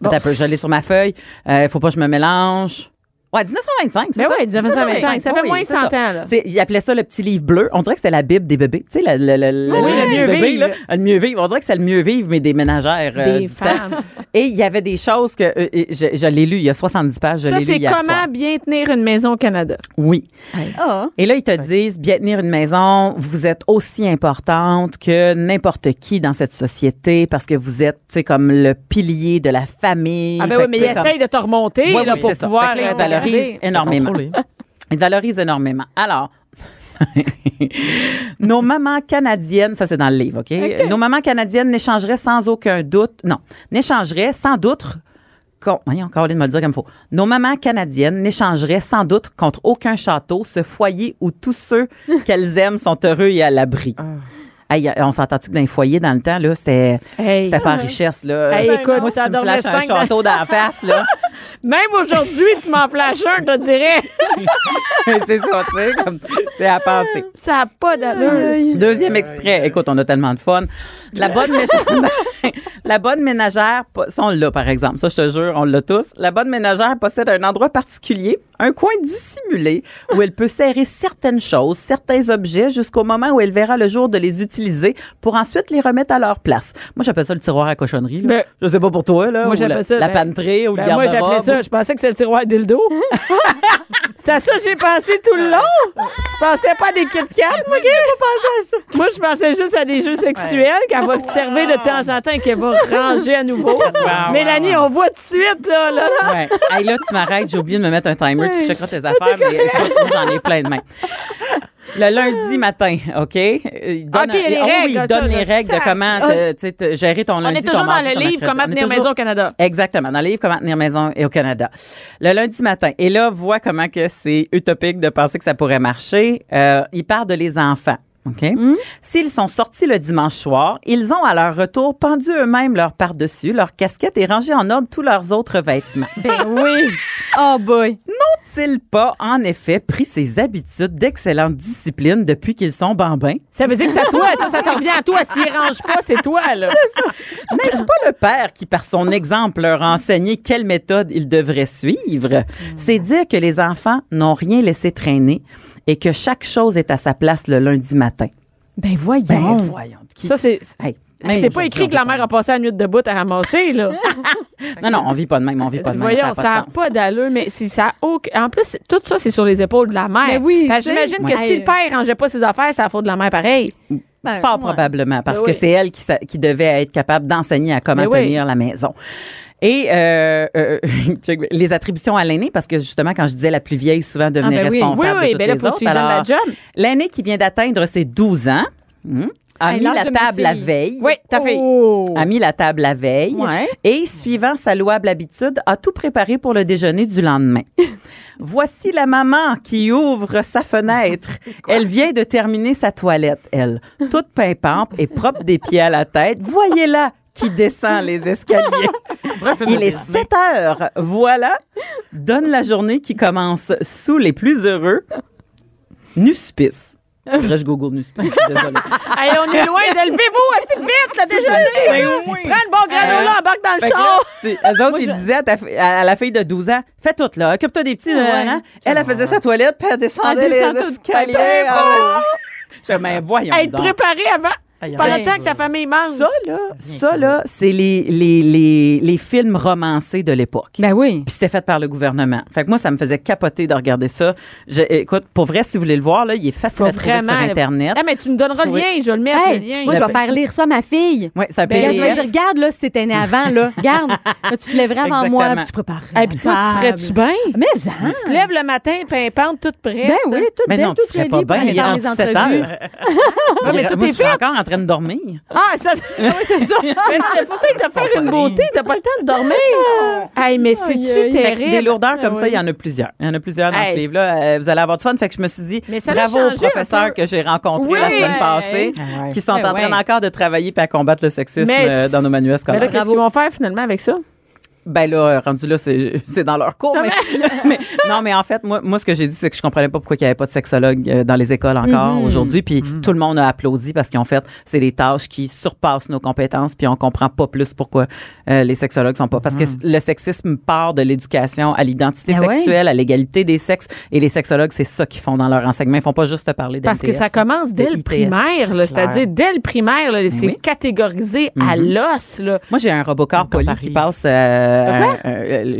Bon. un peu, je l'ai sur ma feuille. Il faut pas que je me mélange. Ouais, 1925, c'est Ben ça? ouais, 1925, ça fait moins de 100 ans, là. C'est- Ils appelaient ça le petit livre bleu. On dirait que c'était la Bible des bébés. Tu sais, le, le, le, Oui, le mieux bébé, vivre. là. Le mieux vivre. On dirait que c'est le mieux vivre, mais des ménagères. euh, Des du temps. femmes. Et il y avait des choses que euh, et je, je l'ai lu, il y a 70 pages, je Ça, l'ai lu c'est hier comment soir. bien tenir une maison au Canada. Oui. Ah. Et là, ils te disent, bien tenir une maison, vous êtes aussi importante que n'importe qui dans cette société parce que vous êtes, tu sais, comme le pilier de la famille. Ah ben Fait oui, mais c'est il comme- essaye de te remonter Ouais, là, oui, pour pouvoir Regarder. énormément. Ils valorisent énormément. Alors, nos mamans canadiennes, ça c'est dans le livre, OK? Nos mamans canadiennes n'échangeraient sans aucun doute, non, n'échangeraient sans doute, Caroline m'a dit comme il faut. Nos mamans canadiennes n'échangeraient sans doute contre aucun château ce foyer où tous ceux qu'elles aiment sont heureux et à l'abri. Hey, on s'entend-tu que dans les foyers, dans le temps, là, c'était Hey. c'était pas en richesse, là? Hey, écoute, Moi, si tu me flashes un château dans la face, là, Même aujourd'hui, tu m'en flashes un, je te dirais. c'est ça, tu sais, comme, c'est à penser. Ça n'a pas d'allure. Deuxième extrait. Écoute, on a tellement de fun. La bonne, ménagère, la bonne ménagère, ça on l'a par exemple, ça je te jure, on l'a tous. La bonne ménagère possède un endroit particulier, un coin dissimulé où elle peut serrer certaines choses, certains objets jusqu'au moment où elle verra le jour de les utiliser pour ensuite les remettre à leur place. Moi j'appelle ça le tiroir à cochonnerie. Là. Ben, je sais pas pour toi là. moi, j'appelle la, ça, la ben, panterie ou Ben, le garde-robe. J'appelais ça, je pensais que c'était le tiroir dildo. c'est à ça que j'ai pensé tout le long. Je pensais pas à des Kit Kat, moi, à ça. Moi, je pensais juste à des jeux sexuels qu'elle va te servir de temps en temps et qu'elle va ranger à nouveau. Mélanie, on voit tout de suite, là, là, là. Ouais. Hey, là, tu m'arrêtes, j'ai oublié de me mettre un timer. Tu checkeras tes affaires, mais j'en ai plein de main. Le lundi matin, OK? Il donne, OK, il y a les ah oui, règles, il ça, donne les règles de comment te- tu sais, te gérer ton On lundi, est toujours ton dans le livre mercredi. Comment On tenir toujours- maison au Canada. Exactement, dans le livre Comment tenir maison et au Canada. Le lundi matin. Et là, vois comment que c'est utopique de penser que ça pourrait marcher. Euh, il parle de les enfants. OK? Hmm? S'ils sont sortis le dimanche soir, ils ont à leur retour pendu eux-mêmes leur par-dessus, leur casquette et rangé en ordre tous leurs autres vêtements. Ben oui. Oh boy. N'ont-ils pas, en effet, pris ces habitudes d'excellente discipline depuis qu'ils sont bambins? Ça veut dire que c'est à toi, ça, ça te revient à toi. S'il range pas, c'est toi, là. N'est-ce pas le père qui, par son exemple, leur a enseigné quelle méthode ils devraient suivre? C'est dire que les enfants n'ont rien laissé traîner et que chaque chose est à sa place le lundi matin. Ben voyons. Ben, voyons. Qui- Ça, c'est. Hey, C'est pas écrit on que la mère a passé la nuit de bout à ramasser, là. Non, non, on vit pas de même, on vit pas de même. Voyons, ça a ça pas n'a pas d'allure, mais si ça En plus, tout ça, c'est sur les épaules de la mère. Mais oui, tu sais. J'imagine que Ouais. si le père rangeait pas ses affaires, c'est la faute de la mère pareil. Ben, Fort ouais. probablement, parce Ben que oui. c'est elle qui, devait être capable d'enseigner à comment Ben oui. tenir la maison. Et euh, euh, les attributions à l'aîné, parce que justement, quand je disais la plus vieille, souvent devenait Ah, ben responsable Oui, oui, de toutes ben les autres. Alors. L'aîné qui vient d'atteindre ses 12 ans hmm, a Hey, mis la table la veille. Oui, ta fille. Oh. A mis la table la veille. Ouais. Et, suivant sa louable habitude, a tout préparé pour le déjeuner du lendemain. Voici la maman qui ouvre sa fenêtre. Elle vient de terminer sa toilette, elle. Toute pimpante et propre des pieds à la tête. Voyez-la qui descend les escaliers. Il est 7 heures. Voilà. Donne la journée qui commence sous les plus heureux. Nuspice. Je google Nuspice. je suis Désolée. Hey, on est loin de levez-vous assez vite, le déjeuner. Prends le bon Mariano, là, embarque dans le char. eux autres, ils disaient à, ta fi- à la fille de 12 ans, fais tout là, occupe-toi des petits. là, là. Elle, elle faisait sa toilette, puis elle descendait Elle descend les escaliers. Ben, ouais. Je mais voyons Être donc. préparé avant. Pendant le temps que ta famille mange. Ça, là, ça, là, c'est les, les, les, les films romancés de l'époque. Ben oui. Puis c'était fait par le gouvernement. Fait que moi, ça me faisait capoter de regarder ça. Je, écoute, pour vrai, si vous voulez le voir, là, il est facile à trouver sur. Internet. Ah, mais tu nous donneras le lien, je vais le mettre, Hey, le lien. moi, je vais faire lire ça à ma fille. Ouais, c'est un Ben, là, je vais dire, regarde, là, si t'étais né avant, là, regarde, là, tu te lèverais avant moi, Exactement. tu prépares. Et puis toi, tu serais-tu bien? Mais, hein? Tu te lèves le matin, pimpante, toute prête. Ben oui, toute Mais belle, non, tu serais pas bien. Il est faire rendu mes 7 entrevues. heures. Ouais, mais suis fait. encore en train de dormir. Ah, ça, oui, c'est ça. mais non, mais faut peut-être te faire une beauté, t'as pas le temps de dormir. Hey, mais c'est-tu terrible? des lourdeurs comme Ah, ça, il y en a plusieurs. Il y en a plusieurs dans Hey, ce livre-là. Euh, vous allez avoir du fun. Fait que je me suis dit, bravo aux professeurs que j'ai rencontrés Oui. la semaine passée, Ah ouais. qui sont en train ouais. encore de travailler puis à combattre le sexisme Mais euh, dans nos manuels scolaires. qu'est-ce qu'ils vont faire finalement avec ça? Ben là, rendu là, c'est c'est dans leur cours. Mais, mais- non, mais en fait, moi, moi ce que j'ai dit, c'est que je comprenais pas pourquoi il n'y avait pas de sexologue euh, dans les écoles encore Mhm. aujourd'hui. Puis tout le monde a applaudi parce qu'en fait, c'est des tâches qui surpassent nos compétences. Puis on comprend pas plus pourquoi euh, les sexologues sont pas. Parce que le sexisme part de l'éducation à l'identité Ah ouais? sexuelle, à l'égalité des sexes. Et les sexologues, c'est ça qu'ils font dans leur enseignement. Ils font pas juste te parler Parce que d'MTS, ça commence dès le primaire, là, c'est-à-dire dès le primaire, là, c'est oui. catégorisé à l'os. là. Moi, j'ai un Robocar poli qui passe, euh,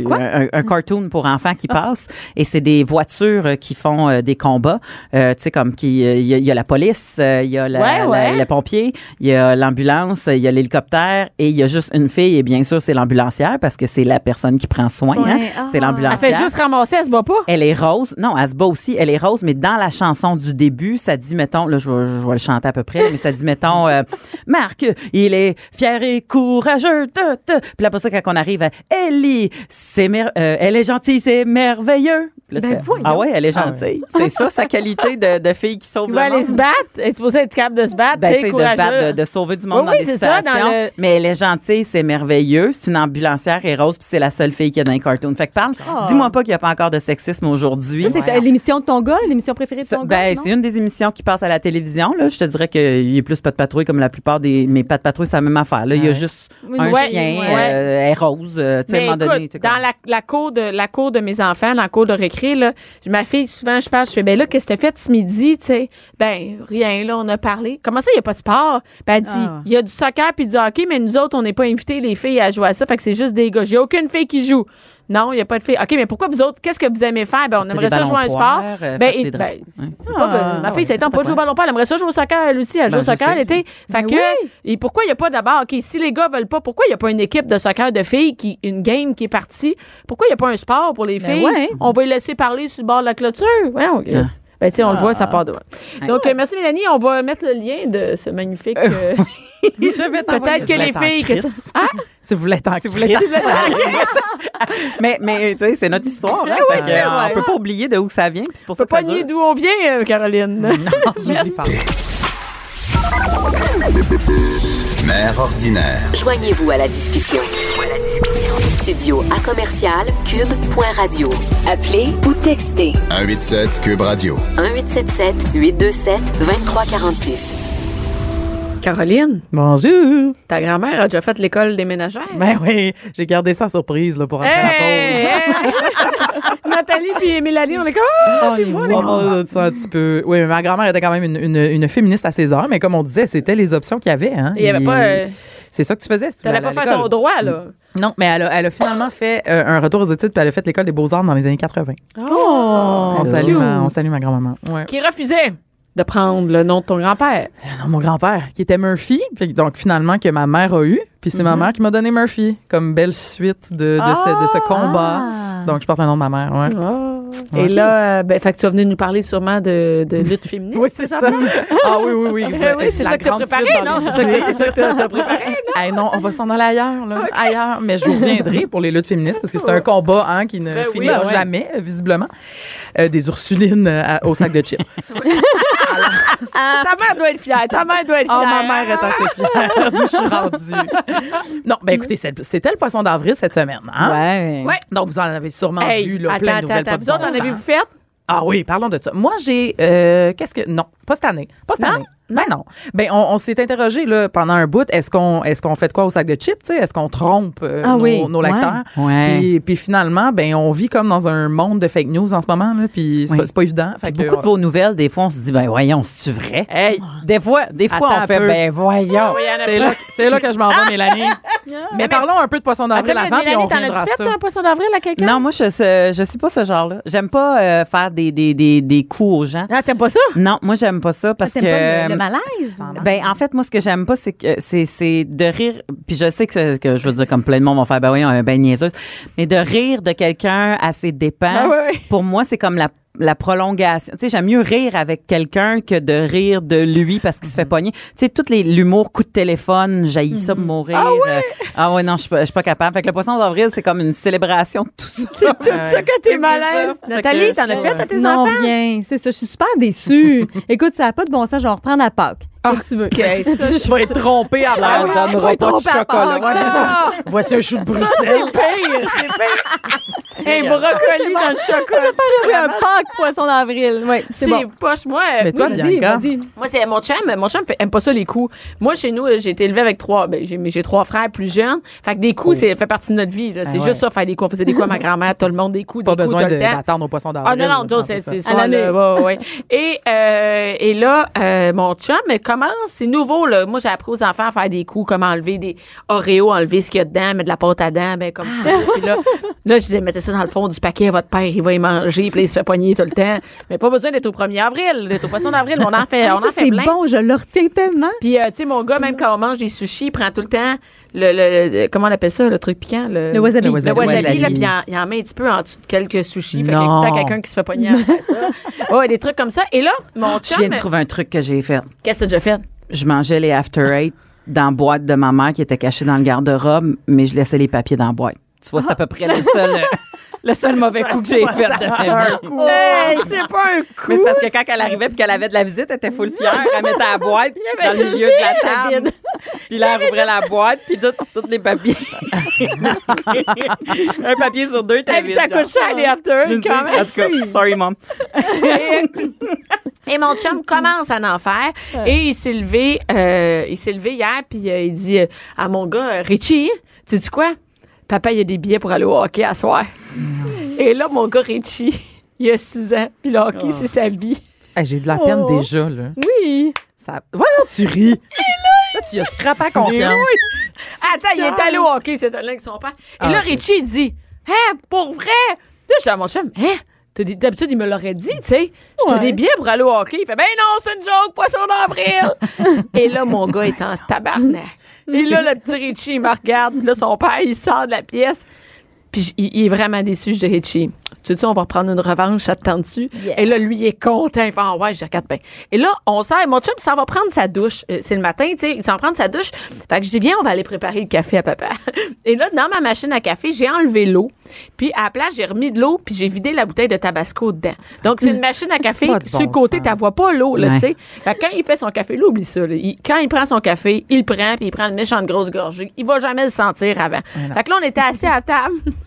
Quoi? un, un- cartoon pour enfants qui passe, et c'est des voitures euh, qui font euh, des combats, euh, tu sais, comme qui, euh, il y, a- il y a la police, euh, il y a la, Ouais, la- le pompier, il y a l'ambulance, il y a l'hélicoptère, et il y a juste une fille, et bien sûr, c'est l'ambulancière parce que c'est la personne qui prend soin, hein. Ouais, ah. c'est Elle l'ambulancière. fait juste ramasser, elle se bat pas? Elle est rose. Non, elle se bat aussi. Elle est rose, mais dans la chanson du début, ça dit, mettons, là, je vais, je vais le chanter à peu près, mais ça dit, mettons, euh, Marc, il est fier et courageux. te, te. Puis après ça, quand on arrive à Ellie, c'est mer- euh, elle est gentille, c'est merveilleux. Là, Ben fais, ah ouais, elle est gentille. C'est ça, sa qualité de, de fille qui sauve le va aller se monde. battre. Elle est supposée être capable de se battre. Ben, de se battre, courageuse. de, de sauver du monde Oui, dans oui, des ça, situations. dans le- Mais elle est gentille, c'est merveilleux. C'est une ambulancière et rose, puis c'est la seule fille qu'il y a dans les cartoons. Fait que parle, dis-moi pas qu'il n'y a pas encore de sexisme aujourd'hui. Ça, c'est l'émission de ton gars, l'émission préférée de ton ben, gars? c'est une des émissions qui passe à la télévision. Là. Je te dirais qu'il est plus pas de patrouille comme la plupart des. Mais pas de patrouille, c'est la même affaire. Là. Il y a juste un chien, euh, elle est rose. euh, tu sais, à un Mais moment donné. écoute, t'es dans la, la cour de la cour de mes enfants, dans la cour de récré, là, ma fille, souvent, je parle, je fais, ben là, qu'est-ce que t'as fait ce midi, tu sais? Ben, rien, là, on a parlé. Comment ça, il n'y a pas de sport? Ben, elle dit, Ah. il y a du soccer puis du hockey, mais nous autres, on n'est pas invités, les filles, à jouer à ça, fait que c'est juste des gars. J'ai aucune fille qui joue. Non, il n'y a pas de filles. OK, mais pourquoi vous autres, qu'est-ce que vous aimez faire? Ben, on aimerait ça jouer à un sport. euh, ben, et- ben, c'est pas, Ah, ma fille, ouais, ça ne tente pas de jouer au ballon. Elle aimerait ça jouer au soccer, elle aussi. Elle joue Ben, au je soccer l'été. Fait Ben que, oui. et pourquoi il n'y a pas d'abord, OK, si les gars veulent pas, pourquoi il n'y a pas une équipe de soccer de filles, qui, une game qui est partie? Pourquoi il n'y a pas un sport pour les filles? ouais. On va les laisser parler sur le bord de la clôture. Ouais. Ah. Ben, tu sais, on le voit, ça part de loin. Donc, euh, merci Mélanie. On va mettre le lien de ce magnifique. euh, Je vais t'envoyer Peut-être que les filles. que ça- Hein? Si vous voulez être en Si vous crise. mais mais tu sais, c'est notre histoire. Hein, oui, euh, vrai. on peut pas oublier de où ça vient. puis C'est pour On ça peut pas nier d'où on vient, euh, Caroline. J'oublie pas. Mère ordinaire. Joignez-vous à la discussion. Studio à commercial cube.radio. Appelez ou textez 187 Cube Radio. 1877 827 2346. Caroline, Bonjour. ta grand-mère a déjà fait l'école des ménagères. Ben oui, j'ai gardé ça en surprise là, pour après Hey, la pause. hey. Nathalie puis Mélanie, on est comme. Oh, les mots, ça, un petit peu. Oui, mais ma grand-mère était quand même une, une, une féministe à ses heures, mais comme on disait, c'était les options qu'il y avait. Hein. Il y avait Et pas. euh, C'est ça que tu faisais. Si tu T'allais voulais pas faire ton droit, là. Non, mais elle a, elle a finalement fait euh, un retour aux études, puis elle a fait l'école des beaux-arts dans les années 80. Oh! on, salue ma, on salue ma grand-maman. Ouais. Qui refusait de prendre le nom de ton grand-père. Non, mon grand-père, qui était Murphy, puis donc finalement que ma mère a eu, puis c'est ma mère qui m'a donné Murphy comme belle suite de, de, ce, de ce combat. Ah. Donc je porte le nom de ma mère, ouais. Et là, euh, ben, fait que tu vas venir nous parler sûrement de, de lutte féministe. Oui, c'est ça? ah oui, oui, oui. Ben oui, c'est ça que t'as préparé, non? C'est ça que- t'as préparé. Hey, non, on va s'en aller ailleurs, là. Ailleurs. Mais je vous reviendrai pour les luttes féministes parce que c'est un combat hein, qui ne Ben oui, finira ouais. jamais, visiblement. Euh, des Ursulines euh, au sac de chips. Ta mère doit être fière. Ta mère doit être Oh, fière. ma mère est assez fière d'où je suis rendue. Non, ben écoutez, c'est- c'était le poisson d'avril cette semaine. Hein? Ouais. Ouais. Donc, vous en avez sûrement Hey, vu là, attends, plein de nouvelles. attends. Vous autres, en avez-vous fait? Ah oui, parlons de ça. Moi, j'ai. euh, Qu'est-ce que. Non, pas cette année. Pas cette Non? année. Ben non. Ben on, on s'est interrogé là pendant un bout. Est-ce qu'on est-ce qu'on fait de quoi au sac de chips tu sais? Est-ce qu'on trompe euh, Ah nos, oui, lecteurs? Ouais. Puis, puis finalement, ben on vit comme dans un monde de fake news en ce moment là. Puis c'est Oui. pas, c'est pas évident. Fait que, Beaucoup de vos nouvelles, des fois, on se dit, ben voyons, c'est-tu vrai? Hey, Des fois, des fois, Attends on fait, ben voyons. c'est là, c'est là que je m'en vais, Mélanie. Mais parlons un peu de poisson d'avril Attends, avant, puis on Mélanie, t'en reviendra as-tu ça. fait un poisson d'avril à quelqu'un? Non, moi, je, je, je suis pas ce genre-là. J'aime pas euh, faire des, des, des, des coups aux gens. Ah, t'aimes pas ça? Non, moi, j'aime pas ça parce C'est que. Malaise. Ben, en fait, moi, ce que j'aime pas, c'est que c'est, c'est de rire. Puis je sais que, c'est- que je veux dire, comme plein de monde vont faire, ben oui, on est ben niaiseuse. Mais de rire de quelqu'un à ses dépens, Ah pour moi, c'est comme la, la prolongation. Tu sais, j'aime mieux rire avec quelqu'un que de rire de lui parce qu'il se fait Mm-hmm. pogner. Tu sais, tout les, l'humour, coup de téléphone, jaillit ça de mourir. Ah ouais? ah ouais, non, je suis pas, je suis pas capable. Fait que le poisson d'avril, c'est comme une célébration de tout ça. C'est tout ça que t'es malaise. Nathalie, que t'en as fait à tes non, enfants? rien. C'est ça. Je suis super déçue. Écoute, ça n'a pas de bon sens. Je vais reprendre à Pâques. Que tu veux? je vais être trompée à Ah, l'heure. on donnera pas de chocolat. Ouais, ça. Voici un chou de Bruxelles. C'est pire, c'est pire. Un brocoli dans le chocolat. Oui, un Pâques poisson d'avril. Oui, c'est bon. poche, moi. Mais toi, Oui, Bianca. Moi, c'est mon chum. Mon chum aime pas ça, les coups. Moi, chez nous, j'ai été élevée avec trois, ben, j'ai, mais j'ai trois frères plus jeunes. Fait que des coups, c'est, fait partie de notre vie, là. C'est Ah juste ça, faire des coups. On faisait des coups à ma grand-mère, tout le monde, des coups, Pas des coups besoin d'attendre au poisson d'avril. Ah non, non, c'est, ça. c'est ça. À l'année. là, ouais, ouais. Et, euh, et là, euh, mon chum commence, c'est nouveau, là. Moi, j'ai appris aux enfants à faire des coups, comment enlever des Oreos, enlever ce qu'il y a dedans, mettre de la pâte à dents, ben, comme ça. Puis là, là, je disais, mettez ça dans le fond du paquet votre père, il va y manger, puis il se fait poigner tout le temps. Mais pas besoin d'être au 1er avril, d'être au poisson d'avril, on en fait, on Ça, en fait c'est bon. Je le retiens tellement. Puis, euh, tu sais, mon gars, même quand on mange des sushis, il prend tout le temps le, le- le- comment on appelle ça, le truc piquant? Le, Le wasabi. Le Le wasabi, wasabi. là, puis il en, en met un petit peu en dessous de quelques sushis. Fait qu'il y a Non. le temps quelqu'un qui se fait faire ça. Ouais, des trucs comme ça. Et là, mon Je chum, viens de trouver un truc que j'ai fait. qu'est-ce que t'as déjà fait? Je mangeais les After Eight dans la boîte de ma mère qui était cachée dans le garde-robe, mais je laissais les papiers dans la boîte. Tu vois, c'est à peu près le seul, le seul mauvais coup que j'ai fait de ma vie. Hey, c'est pas un coup! Mais c'est parce que quand elle arrivait puis qu'elle avait de la visite, elle était full fière. Elle mettait la boîte dans le milieu de la table. Puis là, elle ouvrait la boîte, puis tout- tous les papiers. un papier sur deux, t'as puis ça coûte cher, les after, quand même. En tout cas, sorry, mom. Et, et mon chum commence à en faire. Et il s'est levé, euh, il s'est levé hier, puis euh, il dit euh, à mon gars, Richie, tu dis quoi? Papa, il y a des billets pour aller au hockey à soir. Et là, mon gars Richie, il a 6 ans, puis le hockey, c'est sa vie. Hey, J'ai de la peine Oh. déjà, là. Oui. Ça... Voyons, tu ris. Tu as scrapé à confiance. Attends, il est allé au hockey, c'est un avec son père. Et Ah, là. Richie, il dit, hein, pour vrai? Là, je dis à mon chum, hein? D'habitude, il me l'aurait dit, tu sais. J'ai Ouais. des billets pour aller au hockey. Il fait, ben non, c'est une joke, poisson d'avril. Et là, mon gars est en tabarnak. Et là, le petit Richie, il me regarde. Là, son père, il sort de la pièce. Puis il, il est vraiment déçu. Je dis, Richie, tu sais, on va reprendre une revanche, ça te tente-tu? Et là, lui, il est content. Il fait, ah ouais, je regarde bien. Et là, on sort. Mon chum, ça va prendre sa douche. Euh, C'est le matin, tu sais, il s'en prendre sa douche. Fait que je dis, viens, on va aller préparer le café à papa. Et là, dans ma machine à café, j'ai enlevé l'eau. Puis à la place, j'ai remis de l'eau, puis j'ai vidé la bouteille de tabasco dedans. Donc, c'est une machine à café. Sur le bon côté, tu vois pas l'eau, là, Ouais. tu sais. Fait que quand il fait son café, là, oublie ça. là. Il- quand il prend son café, il le prend, puis il prend une méchante grosse gorgée. Il va jamais le sentir avant. Fait que là, on était assis à table.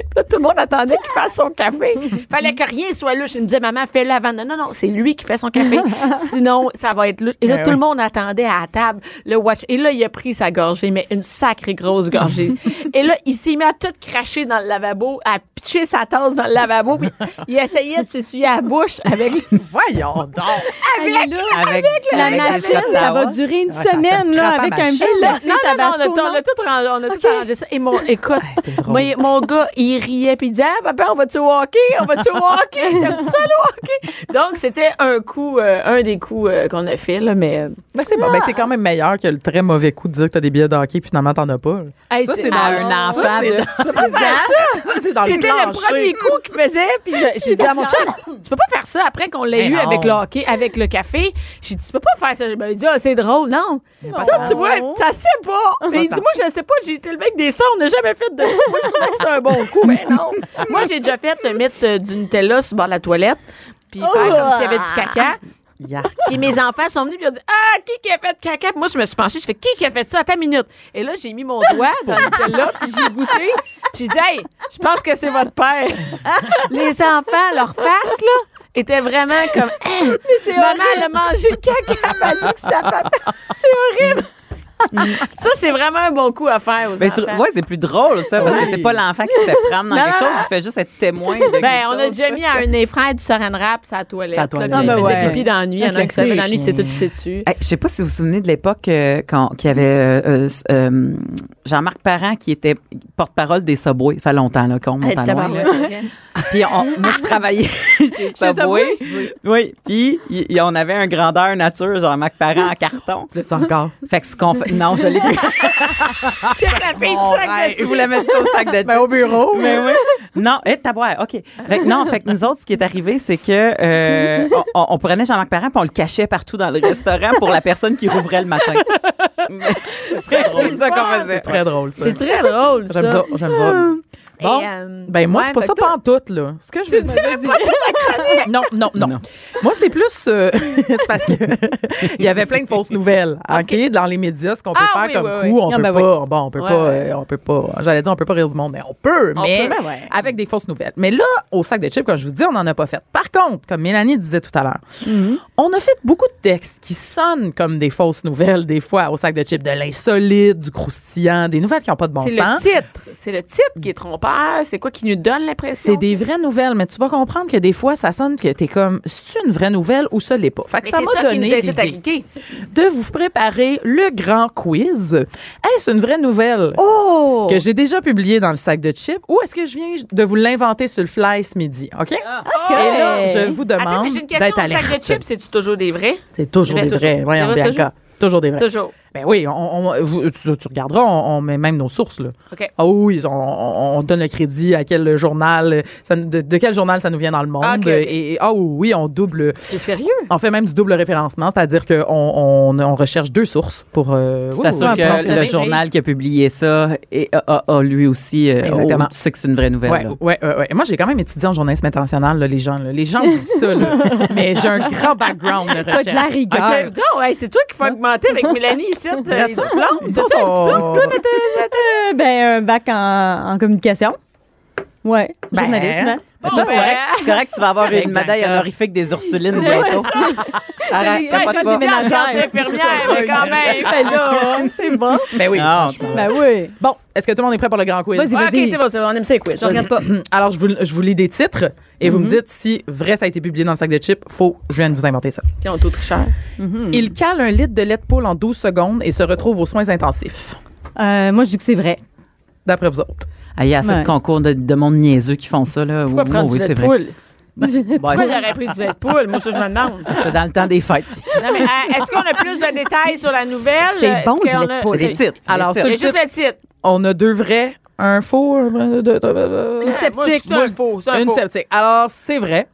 Là, tout le monde attendait qu'il fasse son café. Fallait que rien soit louche. Il me disait, maman, fais-le avant. Non, non, non, c'est lui qui fait son café. Sinon, ça va être louche. Et là, Ben tout le monde attendait à la table le watch. Et là, il a pris sa gorgée, mais une sacrée grosse gorgée. Et là, il s'est mis à tout cracher dans le lavabo, à pitcher sa tasse dans le lavabo. Puis il essayait de s'essuyer la bouche avec, Voyons donc. Avec, la avec machine, ça va durer une Ouais, semaine, là, à avec un petit non, café non, non, on a, on a non? tout, on a tout Ok. arrangé ça. Et mon, écoute, moi, mon gars, il riait puis il disait, ah, papa, on va-tu au hockey? On va-tu au hockey? T'aimes-tu ça, le hockey? Donc, c'était un coup, euh, un des coups euh, qu'on a fait, là, mais. Mais c'est bon. Ben, c'est quand même meilleur que le très mauvais coup de dire que t'as des billets de hockey puis finalement t'en as pas. hey, Ça, c'est dans ah, un enfant c'est- de- c'est C'était le premier coup qu'il faisait, puis j'ai dit à mon chum, tu peux pas faire ça après qu'on l'ait eu avec le hockey, avec le café. J'ai dit, tu peux pas faire ça. Ben, il dit, ah, c'est drôle, non. Ça, tu vois, ça se fait pas. Mais il dit, moi, je sais pas, j'ai été le mec des sons, on n'a jamais fait de. Moi, je trouvais que c'était un bon coup, mais non. Moi, j'ai déjà fait euh, mettre du Nutella sur le bord de la toilette, puis faire comme s'il y avait du caca. Et mes enfants sont venus et ont dit Ah, qui qui a fait caca? Puis moi, je me suis penchée, je fais Qui qui a fait ça? Attends une minute. Et là, j'ai mis mon doigt dans le là, puis j'ai goûté. Puis j'ai dit Hey, je pense que c'est votre père. Les enfants, leur face, là, était vraiment comme Maman, elle a mangé le caca, elle m'a dit que c'était papa. C'est horrible. ça, c'est vraiment un bon coup à faire aux Ben, enfants. ouais, c'est plus drôle, ça, parce que c'est pas l'enfant qui se prendre dans Non. quelque chose, il fait juste être témoin de Ben, quelque on a déjà mis à un des frères du saran wrap sa toilette. Sa Là, toilette. il Ah, ben ouais. pipi dans la nuit, il y en a un qui se fait dans la nuit qui s'est tout pissé dessus. Hey, je sais pas si vous vous souvenez de l'époque euh, quand qu'il y avait euh, euh, euh, Jean-Marc Parent qui était porte-parole des Subway. Ça fait longtemps là, qu'on monte à loin. Puis on- moi je travaillais chez Subway. Oui. Puis y- y- on avait un grandeur nature Jean-Marc Parent en carton. Vous êtes encore? Fait que ce qu'on fait, non, je l'ai plus. Check la fille du sac de Je voulais mettre ça au sac de chips. Ben, au bureau. Mais oui. Non, eh, taboire, OK. Fait que non, fait que nous autres, ce qui est arrivé, c'est que euh, on, on prenait Jean-Marc Parent puis on le cachait partout dans le restaurant pour la personne qui rouvrait le matin. c'est c'est ça qu'on faisait. C'est très drôle, ça. C'est très drôle, ça. J'aime ça, j'aime ça. Bon, Et, euh, ben moi, ouais, c'est pas fait ça que toi- pas en tout, là. Ce que je veux dire... non, non, non, Non. Moi, c'est plus... euh, c'est parce que il y avait plein de fausses nouvelles, OK, dans les médias, ce qu'on peut Ah faire oui, comme oui, coup, oui. on peut ben pas... Bon, on peut Ouais, pas... ouais. euh, on peut pas... J'allais dire, on peut pas rire du monde, mais on peut, On mais peut, ben ouais. avec des fausses nouvelles. Mais là, au sac de chips, comme je vous dis, on n'en a pas fait. Par contre, comme Mélanie disait tout à l'heure, Mm-hmm. on a fait beaucoup de textes qui sonnent comme des fausses nouvelles, des fois, au sac de chips, de l'insolite, du croustillant, des nouvelles qui n'ont pas de bon C'est sens. le titre. C'est le titre qui est C'est quoi qui nous donne l'impression? C'est des vraies nouvelles, mais tu vas comprendre que des fois, ça sonne que t'es comme, c'est une vraie nouvelle ou ça l'est pas? Fait que Mais ça c'est m'a donné l'idée de vous préparer le grand quiz. Est-ce une vraie nouvelle Oh! que j'ai déjà publiée dans le sac de chips ou est-ce que je viens de vous l'inventer sur le fly ce midi? OK? Et là, je vous demande mais j'ai une question. d'être Le sac de chips, c'est-tu toujours des vrais? C'est toujours Vrai, des toujours. vrais. Voyons, C'est Bianca. Toujours des vrais. Toujours. Ben oui, on, on- vous- tu, tu regarderas, on, on met même nos sources, là. OK. Ah oui, on, on- on donne le crédit à quel journal, ça, de, de quel journal ça nous vient dans le monde. Ah. Et, et- ah oui, on double, C'est sérieux? on fait même du double référencement, c'est-à-dire qu'on on, on recherche deux sources pour. Euh, Tu oui, t'assures oui, que oui, le oui. journal qui a publié ça et a, a- a lui aussi. euh, Exactement. oh, tu sais que c'est une vraie nouvelle. Ouais, là. ouais, ouais, ouais. Moi, j'ai quand même étudié en journalisme international, là, les gens. là. Les gens disent ça, là. mais j'ai un grand background de T'as de recherche. la rigueur. Non, c'est toi qu'il faut avec Mélanie ici. euh, Les diplômes. Nous C'est autres, ça, un diplôme? Euh, ben, un bac en, en communication. Ouais, Ben, journalisme. Hein. Mais toi, c'est correct, c'est correct, tu vas avoir une médaille honorifique des Ursulines bientôt. Arrête, je pas. déménager. Agence infirmière, mais quand même. Là, c'est bon. Ben oui, franchement. Ben oui. Bon, est-ce que tout le monde est prêt pour le grand quiz? Vas-y, Ouais, OK, vas-y. c'est bon, c'est bon. On aime ça les quiz. Je regarde pas. Alors, je vous, je vous lis des titres et vous me dites si vrai ça a été publié dans le sac de chips. Faux, je viens de vous inventer ça. Puis on est au tricheur. Il cale un litre de lait de poule en 12 secondes et se retrouve aux soins intensifs. Euh, moi, je dis que c'est vrai. D'après vous autres. Ah, Il y a assez Ouais. de concours de, de monde niaiseux qui font ça. Là. Pourquoi Oui, prendre oui, du lait c'est de vrai. poule? Ouais, Pourquoi j'aurais pris du lait de poule? Moi, ça, je me demande. c'est dans le temps des fêtes. Non, mais euh, est-ce qu'on a plus de détails sur la nouvelle? C'est bon, du lait de a- poule. C'est des titres. c'est Alors, titres. juste le titre. On a deux vrais, un faux. Une sceptique. C'est un faux. C'est un Une faux. sceptique. Alors, c'est vrai.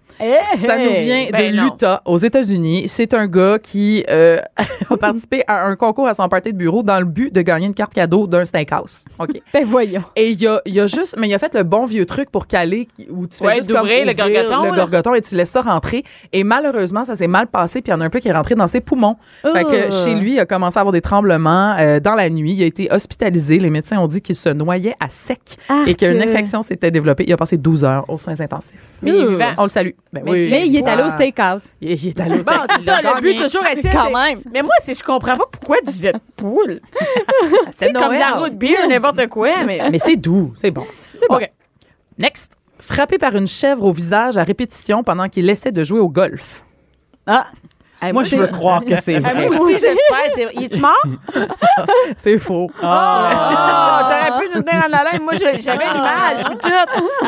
Ça nous vient Ben de non. l'Utah, aux États-Unis. C'est un gars qui euh, a participé à un concours à son party de bureau dans le but de gagner une carte cadeau d'un steakhouse. OK. Ben voyons. Et il a, il a juste, mais il a fait le bon vieux truc pour caler où tu fais Ouais, juste comme d'ouvrir le ouvrir gorgoton, le gorgoton et tu laisses ça rentrer. Et malheureusement, ça s'est mal passé puis il y en a un peu qui est rentré dans ses poumons. Fait que Oh. chez lui, il a commencé à avoir des tremblements euh, dans la nuit. Il a été hospitalisé. Les médecins ont dit qu'il se noyait à sec Arc. et qu'une infection s'était développée. Il a passé 12 heures aux soins intensifs. Mais il est vivant. On le salue. Ben Mais- oui. Mais il est allé au steakhouse. Il, il est allé au Bon, steak. c'est ça, le but toujours est Quand même. Mais moi, c'est je comprends pas pourquoi du lait de poule. C'est comme de la route beer, n'importe quoi, mais. Mais c'est doux, c'est bon. bon. OK. Next. Frappé par une chèvre au visage à répétition pendant qu'il essaie de jouer au golf. Ah. Moi, je veux croire que c'est Ah, vrai. moi aussi, j'espère. c'est- Il est-tu mort? C'est faux. Oh, t'aurais pu nous tenir en haleine. Moi, j'avais l'image.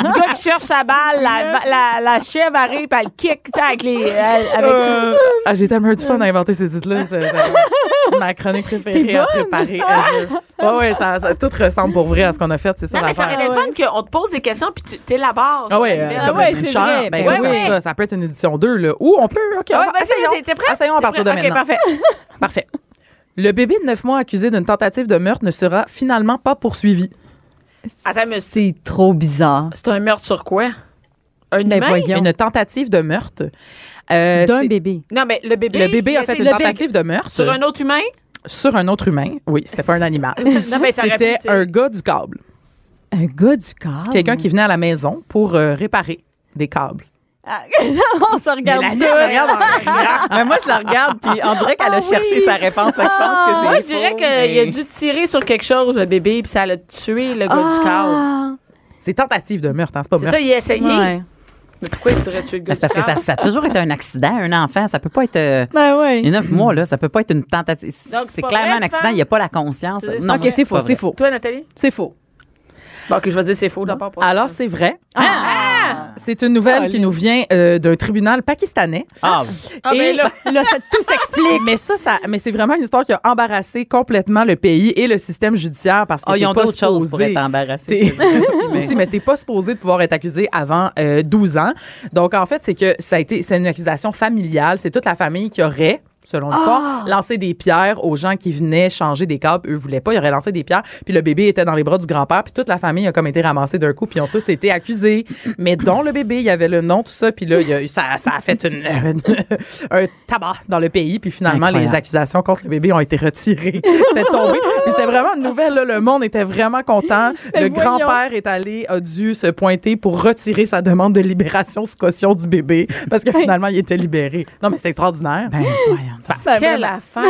Du gars qui cherche sa balle, la, la, la chèvre arrive, puis elle kick, tu sais, avec les. avec Euh, ah, j'ai tellement eu du fun à inventer ces titres-là. Ma chronique préférée à préparer. Ouais, ouais, ça, ça- tout ressemble pour vrai à ce qu'on a fait. C'est ça Non, mais ça aurait été fun qu'on te pose des questions, puis tu t'élabores. Ah la euh, comme ouais, le c'est tricheur. vrai. Ben, Ouais, ça, ça peut être une édition 2, là. Ou on peut, OK, on Ouais, va- vas-y, essayons. Prêt? Essayons à T'es partir de prêt? maintenant. OK, parfait. Parfait. Le bébé de 9 mois accusé d'une tentative de meurtre ne sera finalement pas poursuivi. Attends, mais c'est trop bizarre. c'est un meurtre sur quoi? Un Ben humain? voyons. Une tentative de meurtre. Euh, D'un bébé. Non, mais le bébé. Le bébé a fait une tentative de meurtre Sur un autre humain? sur un autre humain. Oui, c'était pas un animal. Non, mais C'était un gars du câble. Un gars du corps. Quelqu'un qui venait à la maison pour euh, réparer des câbles. on se regarde deux. me regarde en. Mais moi, je la regarde, puis on dirait qu'elle a Ah cherché oui. sa réponse. Fait que je pense que c'est Moi, je dirais qu'il mais- a dû tirer sur quelque chose, le bébé, puis ça l'a tué, le gars du corps. Ah. C'est tentative de meurtre, hein, c'est pas C'est meurtre. ça, il a essayé. Ouais. Mais pourquoi il voudrait tuer le gars Mais C'est parce du que ça, corps? ça a toujours été un accident, un enfant. Ça peut pas être. euh, Ben ouais. Il y a neuf mois, là, ça peut pas être une tentative. Donc, c'est C'est pas clairement vrai, un accident, il n'y a pas la conscience. C'est- Non, ok, c'est faux, c'est faux. Toi, Nathalie? C'est faux. Bon, que je vais dire c'est faux d'abord. pour Alors, c'est vrai. Ah! C'est une nouvelle qui nous vient euh, d'un tribunal pakistanais. Ah, Ah, Et- ben là, Là, ça, tout s'explique. Mais ça, ça mais c'est vraiment une histoire qui a embarrassé complètement le pays et le système judiciaire parce que ah, ils t'es ont pas d'autres choses pour supposé- être embarrassés. T'es- aussi, mais- Aussi, mais t'es pas supposé de pouvoir être accusé avant euh, 12 ans. Donc, en fait, c'est que ça a été, c'est une accusation familiale. C'est toute la famille qui aurait, selon l'histoire, lancé des pierres aux gens qui venaient changer des câbles. Eux voulaient pas, ils auraient lancé des pierres. Puis le bébé était dans les bras du grand-père. Puis toute la famille a comme été ramassée d'un coup. Puis ils ont tous été accusés. Mais dont le bébé, il y avait le nom, tout ça. Puis là, il a ça, ça a fait une, un tabac dans le pays. Puis finalement, Incroyable. les accusations contre le bébé ont été retirées. C'était tombé. Puis c'était vraiment une nouvelle. là. Le monde était vraiment content. Le grand-père est allé, a dû se pointer pour retirer sa demande de libération sous caution du bébé parce que finalement, il était libéré. Non, mais c'est extraordinaire. Ben, voyons. Quelle affaire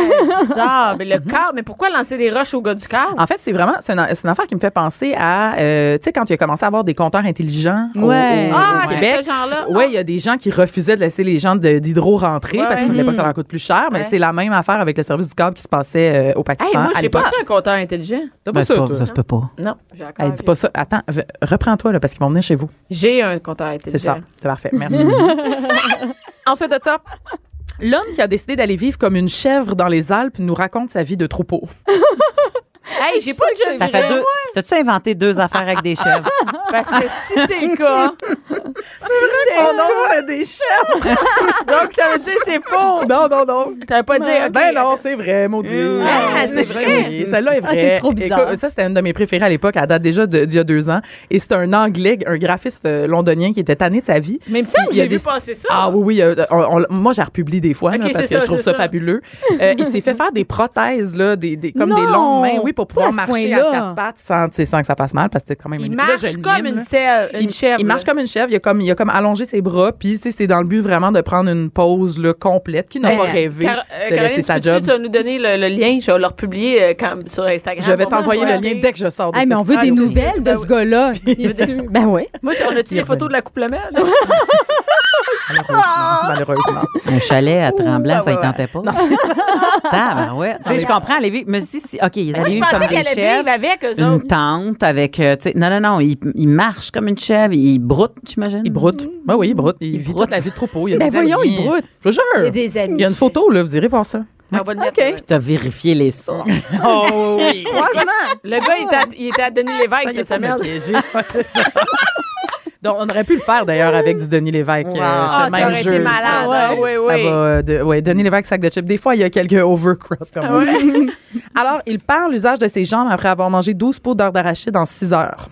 bizarre. Mais le corps, mais pourquoi lancer des roches au gars du corps? En fait, c'est vraiment c'est une, c'est une affaire qui me fait penser à euh, tu sais quand il a commencé à avoir des compteurs intelligents au- Ouais. au, Ah, au c'est Québec. ce genre-là? Oui, il y a des gens qui refusaient de laisser les gens d'hydro rentrer Ouais, parce qu'ils ouais. voulaient pas que ça leur coûte plus cher. Mais Ouais. c'est la même affaire avec le service du câble qui se passait euh, au Hey, Pakistan moi, à j'ai pas ça un compteur intelligent. T'as Ben, pas ça, c'est toi? ça se peut pas. Non, j'ai encore. Elle dit pas ça. Attends, reprends-toi là parce qu'ils vont venir chez vous. J'ai un compteur C'est intelligent. ça. C'est parfait. Merci. Ensuite de ça, l'homme qui a décidé d'aller vivre comme une chèvre dans les Alpes nous raconte sa vie de troupeau. Hey, j'ai pas déjà Ça fait deux. T'as-tu inventé deux affaires avec des chèvres? Parce que si c'est le cas, si c'est Oh non, c'était des chèvres! donc ça veut dire que c'est faux. Non, non, non. T'avais pas dit. ok. Ben non, c'est vrai, maudit. Ah, c'est vrai. Oui, Celle-là est Ah, vraie. c'est trop bizarre. Écoute, ça, c'était une de mes préférées à l'époque. Elle date déjà de- d'il y a deux ans. Et c'est un Anglais, un graphiste euh, londonien qui était tanné de sa vie. Mais il me semble que Il y a j'ai vu passer ça. Ah oui, oui. euh, on- on- moi, j'ai republie des fois Ok, là, parce c'est que ça, je trouve c'est ça, ça. fabuleux. Euh, il s'est fait faire des prothèses, là, des, des- comme des Non! longues mains, oui, pour pouvoir Pas à ce marcher à point-là? quatre pattes sans, tu sais, sans que ça fasse mal, parce que c'était quand même Il une marche je comme une, là. selle, une Il, chèvre. il marche comme une chèvre. Il a comme, il a comme allongé ses bras. Puis, c'est dans le but vraiment de prendre une pause là, complète. Qui n'a Ben, pas rêvé Car- euh, de Caroline, laisser sa job? Tu vas nous donner le, le lien. Je vais le republier euh, quand- sur Instagram. Je vais t'envoyer le lien dès que je sors de Hey, ce mais on veut des c'est- nouvelles de ben ce oui. gars-là. Ben oui. Moi, on a-tu les photos de l'accouplement? là? Malheureusement. Malheureusement. Un chalet à Tremblant, ça y ouais. tentait pas. ouais. Tu sais, je comprends, Lévi. Je me suis dit, si- OK, il pensais comme des chèvres. avec eux Une autres. tente avec. euh, tu sais, non, non, non. Il, il marche comme une chèvre. Il broute, j'imagine. Il broute. Ben oui, il broute. Il, vit broute. toute la vie de troupeau. Il a Ben des voyons, amis. il broute. Je vous Il y a jure. des amis. Il y a une photo, là. Vous irez voir ça. On va le mettre. OK. là. T'as vérifié les sources. Oh oui. Le gars, il était à, il était à Denis Lévesque cette semaine. Donc, on aurait pu le faire d'ailleurs avec du Denis Lévesque, Wow. euh, Ah, ce ça même aurait jeu. été malade. Ça, Ouais, ouais, ça ouais. va, euh, de- ouais, Denis Lévesque, sac de chips. Des fois, il y a quelques overcross comme on dit. Alors, il perd l'usage de ses jambes après avoir mangé 12 pots d'heures d'arachide en 6 heures.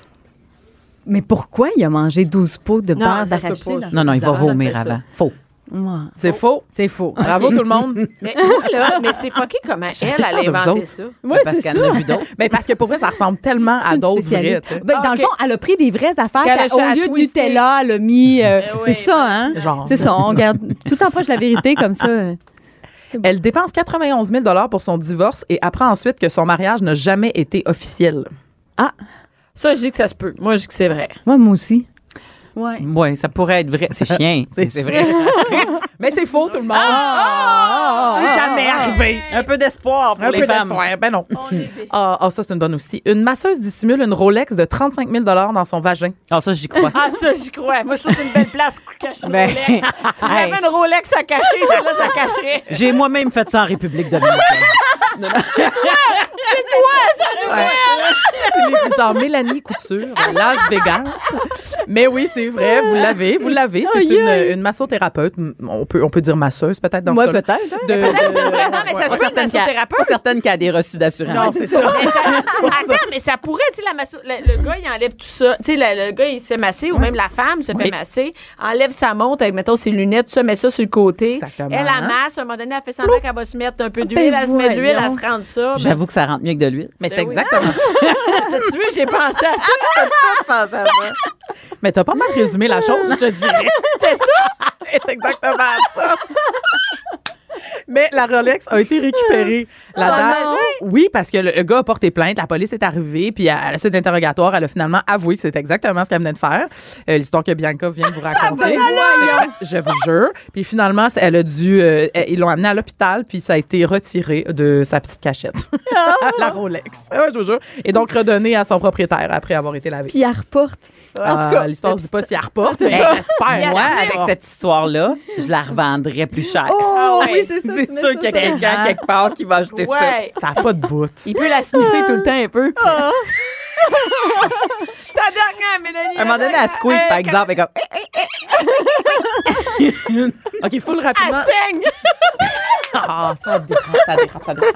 Mais pourquoi il a mangé 12 pots de beurre ça d'arachide? Non, non, il va Ça vomir ça. avant. Faux. Ouais. C'est faux. C'est faux. Bravo tout le monde. Mais moi, là, mais c'est fucké comment elle, elle a inventé ça. Ouais, parce c'est qu'elle en a vu d'autres. Ben, parce que pour vrai, ça ressemble tellement à d'autres vrais. spécialiste. tu sais. Ben, dans le fond, elle a pris des vraies affaires. Qu'elle a puis Au lieu de twister. Nutella, elle a mis. euh, Eh c'est ça, hein? Genre. C'est ça. On garde tout le temps proche de la vérité comme ça. Elle dépense 91 000 pour son divorce et apprend ensuite que son mariage n'a jamais été officiel. Ça, je dis que ça se peut. Moi, je dis que c'est vrai. Moi, moi aussi. Ouais. Oui, ça pourrait être vrai. C'est chien. C'est vrai. Mais c'est faux, tout le monde. Ah, c'est jamais arrivé. Un peu d'espoir pour Un les peu femmes. d'espoir. Ben non. Ah, ah, ça, c'est une bonne aussi. Une masseuse dissimule une Rolex de 35 000 dans son vagin. Ah, ça, j'y crois. Ah, ça, j'y crois. Moi, je trouve que c'est une belle place pour cacher une Ben, Rolex. Si j'avais une Rolex à cacher, celle-là, je la cacherais. J'ai moi-même fait ça en République dominicaine. C'est les- c'est en Mélanie Couture, Las Vegas. Mais oui, c'est vrai, vous l'avez, vous l'avez. C'est une, une massothérapeute. On peut, on peut dire masseuse, peut-être, dans Ouais, ce cas peut-être. hein. De, de- Non, mais ça se peut, une massothérapeute. certaine qui a des reçus d'assurance. Non, c'est ça. Mais ça- Attends, mais ça pourrait, tu sais, la masso- le, le gars, il enlève tout ça. Tu sais, le, le gars, il se fait masser, ou même la femme se fait Oui. masser, enlève sa montre avec, mettons, ses lunettes, tout ça, met ça sur le côté. Exactement. Elle la masse, à un moment donné, elle fait semblant qu'elle va se mettre un peu d'huile, Ben elle se met de l'huile, elle se rend ça. J'avoue que ça rentre mieux que de l'huile. Mais c'est Ben oui. exactement ça. Tué vu, j'ai pensé à ça. Mais t'as pas mal résumé la chose, je te dirais. C'était ça. C'est exactement ça. Mais la Rolex a été récupérée. La Oh dame. Oui, parce que le, le gars a porté plainte, la police est arrivée, puis à, à la suite d'interrogatoire, elle a finalement avoué que c'était exactement ce qu'elle venait de faire. Euh, L'histoire que Bianca vient de vous raconter. Je vous jure. Puis finalement, c'est- elle a dû, euh, ils l'ont amenée à l'hôpital, puis ça a été retiré de sa petite cachette, la Rolex. Ouais, je vous jure. Et donc redonné à son propriétaire après avoir été lavée. Puis elle reporte. en tout cas, l'histoire ne dit pas si elle reporte. Ben, c'est. J'espère. Moi, avec cette histoire-là, je la revendrais plus cher. Oh, ouais. oui, c'est ça. c'est sûr qu'il y a quelqu'un quelque part qui va acheter Ouais. Ça pas de bout. Il peut la sniffer tout le temps un peu. Ta dernière, Mélanie. À un moment donné, elle squeak, par exemple, et comme, OK, full Elle rapidement. saigne. Ah, ça dérape, ça dérape, ça dérape.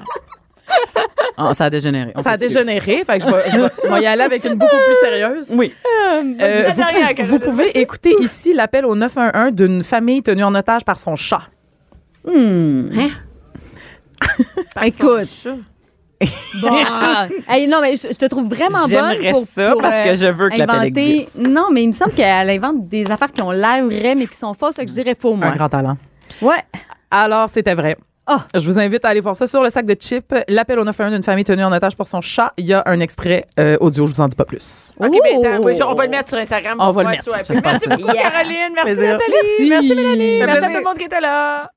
Ah, ça a dégénéré. On Ça a dégénéré, fait que je vais, je vais- je vais y aller avec une beaucoup plus sérieuse. Oui. Euh, La vous, dernière, vous Caroline. pouvez écouter ici l'appel au 911 d'une famille tenue en otage par son chat. Écoute. Bon. Hey, non, mais je, je te trouve vraiment bonne J'aimerais pour, ça pour, parce que je veux que l'appel inventer... existe. Non, mais il me semble qu'elle invente des affaires qui ont l'air vraies, mais qui sont fausses, que je dirais faux, moi. Un grand talent. Ouais. Alors, c'était vrai. Ah. Je vous invite à aller voir ça sur le sac de chips. L'appel au 911 d'une famille tenue en otage pour son chat. Il y a un extrait euh, audio, je vous en dis pas plus. OK, ben, attends, oui, on va le mettre sur Instagram. On pour va le voir mettre. Merci beaucoup, Yeah. Caroline. Merci, Plaisir. Nathalie. Merci. Merci, Mélanie. Merci à tout le monde qui était là.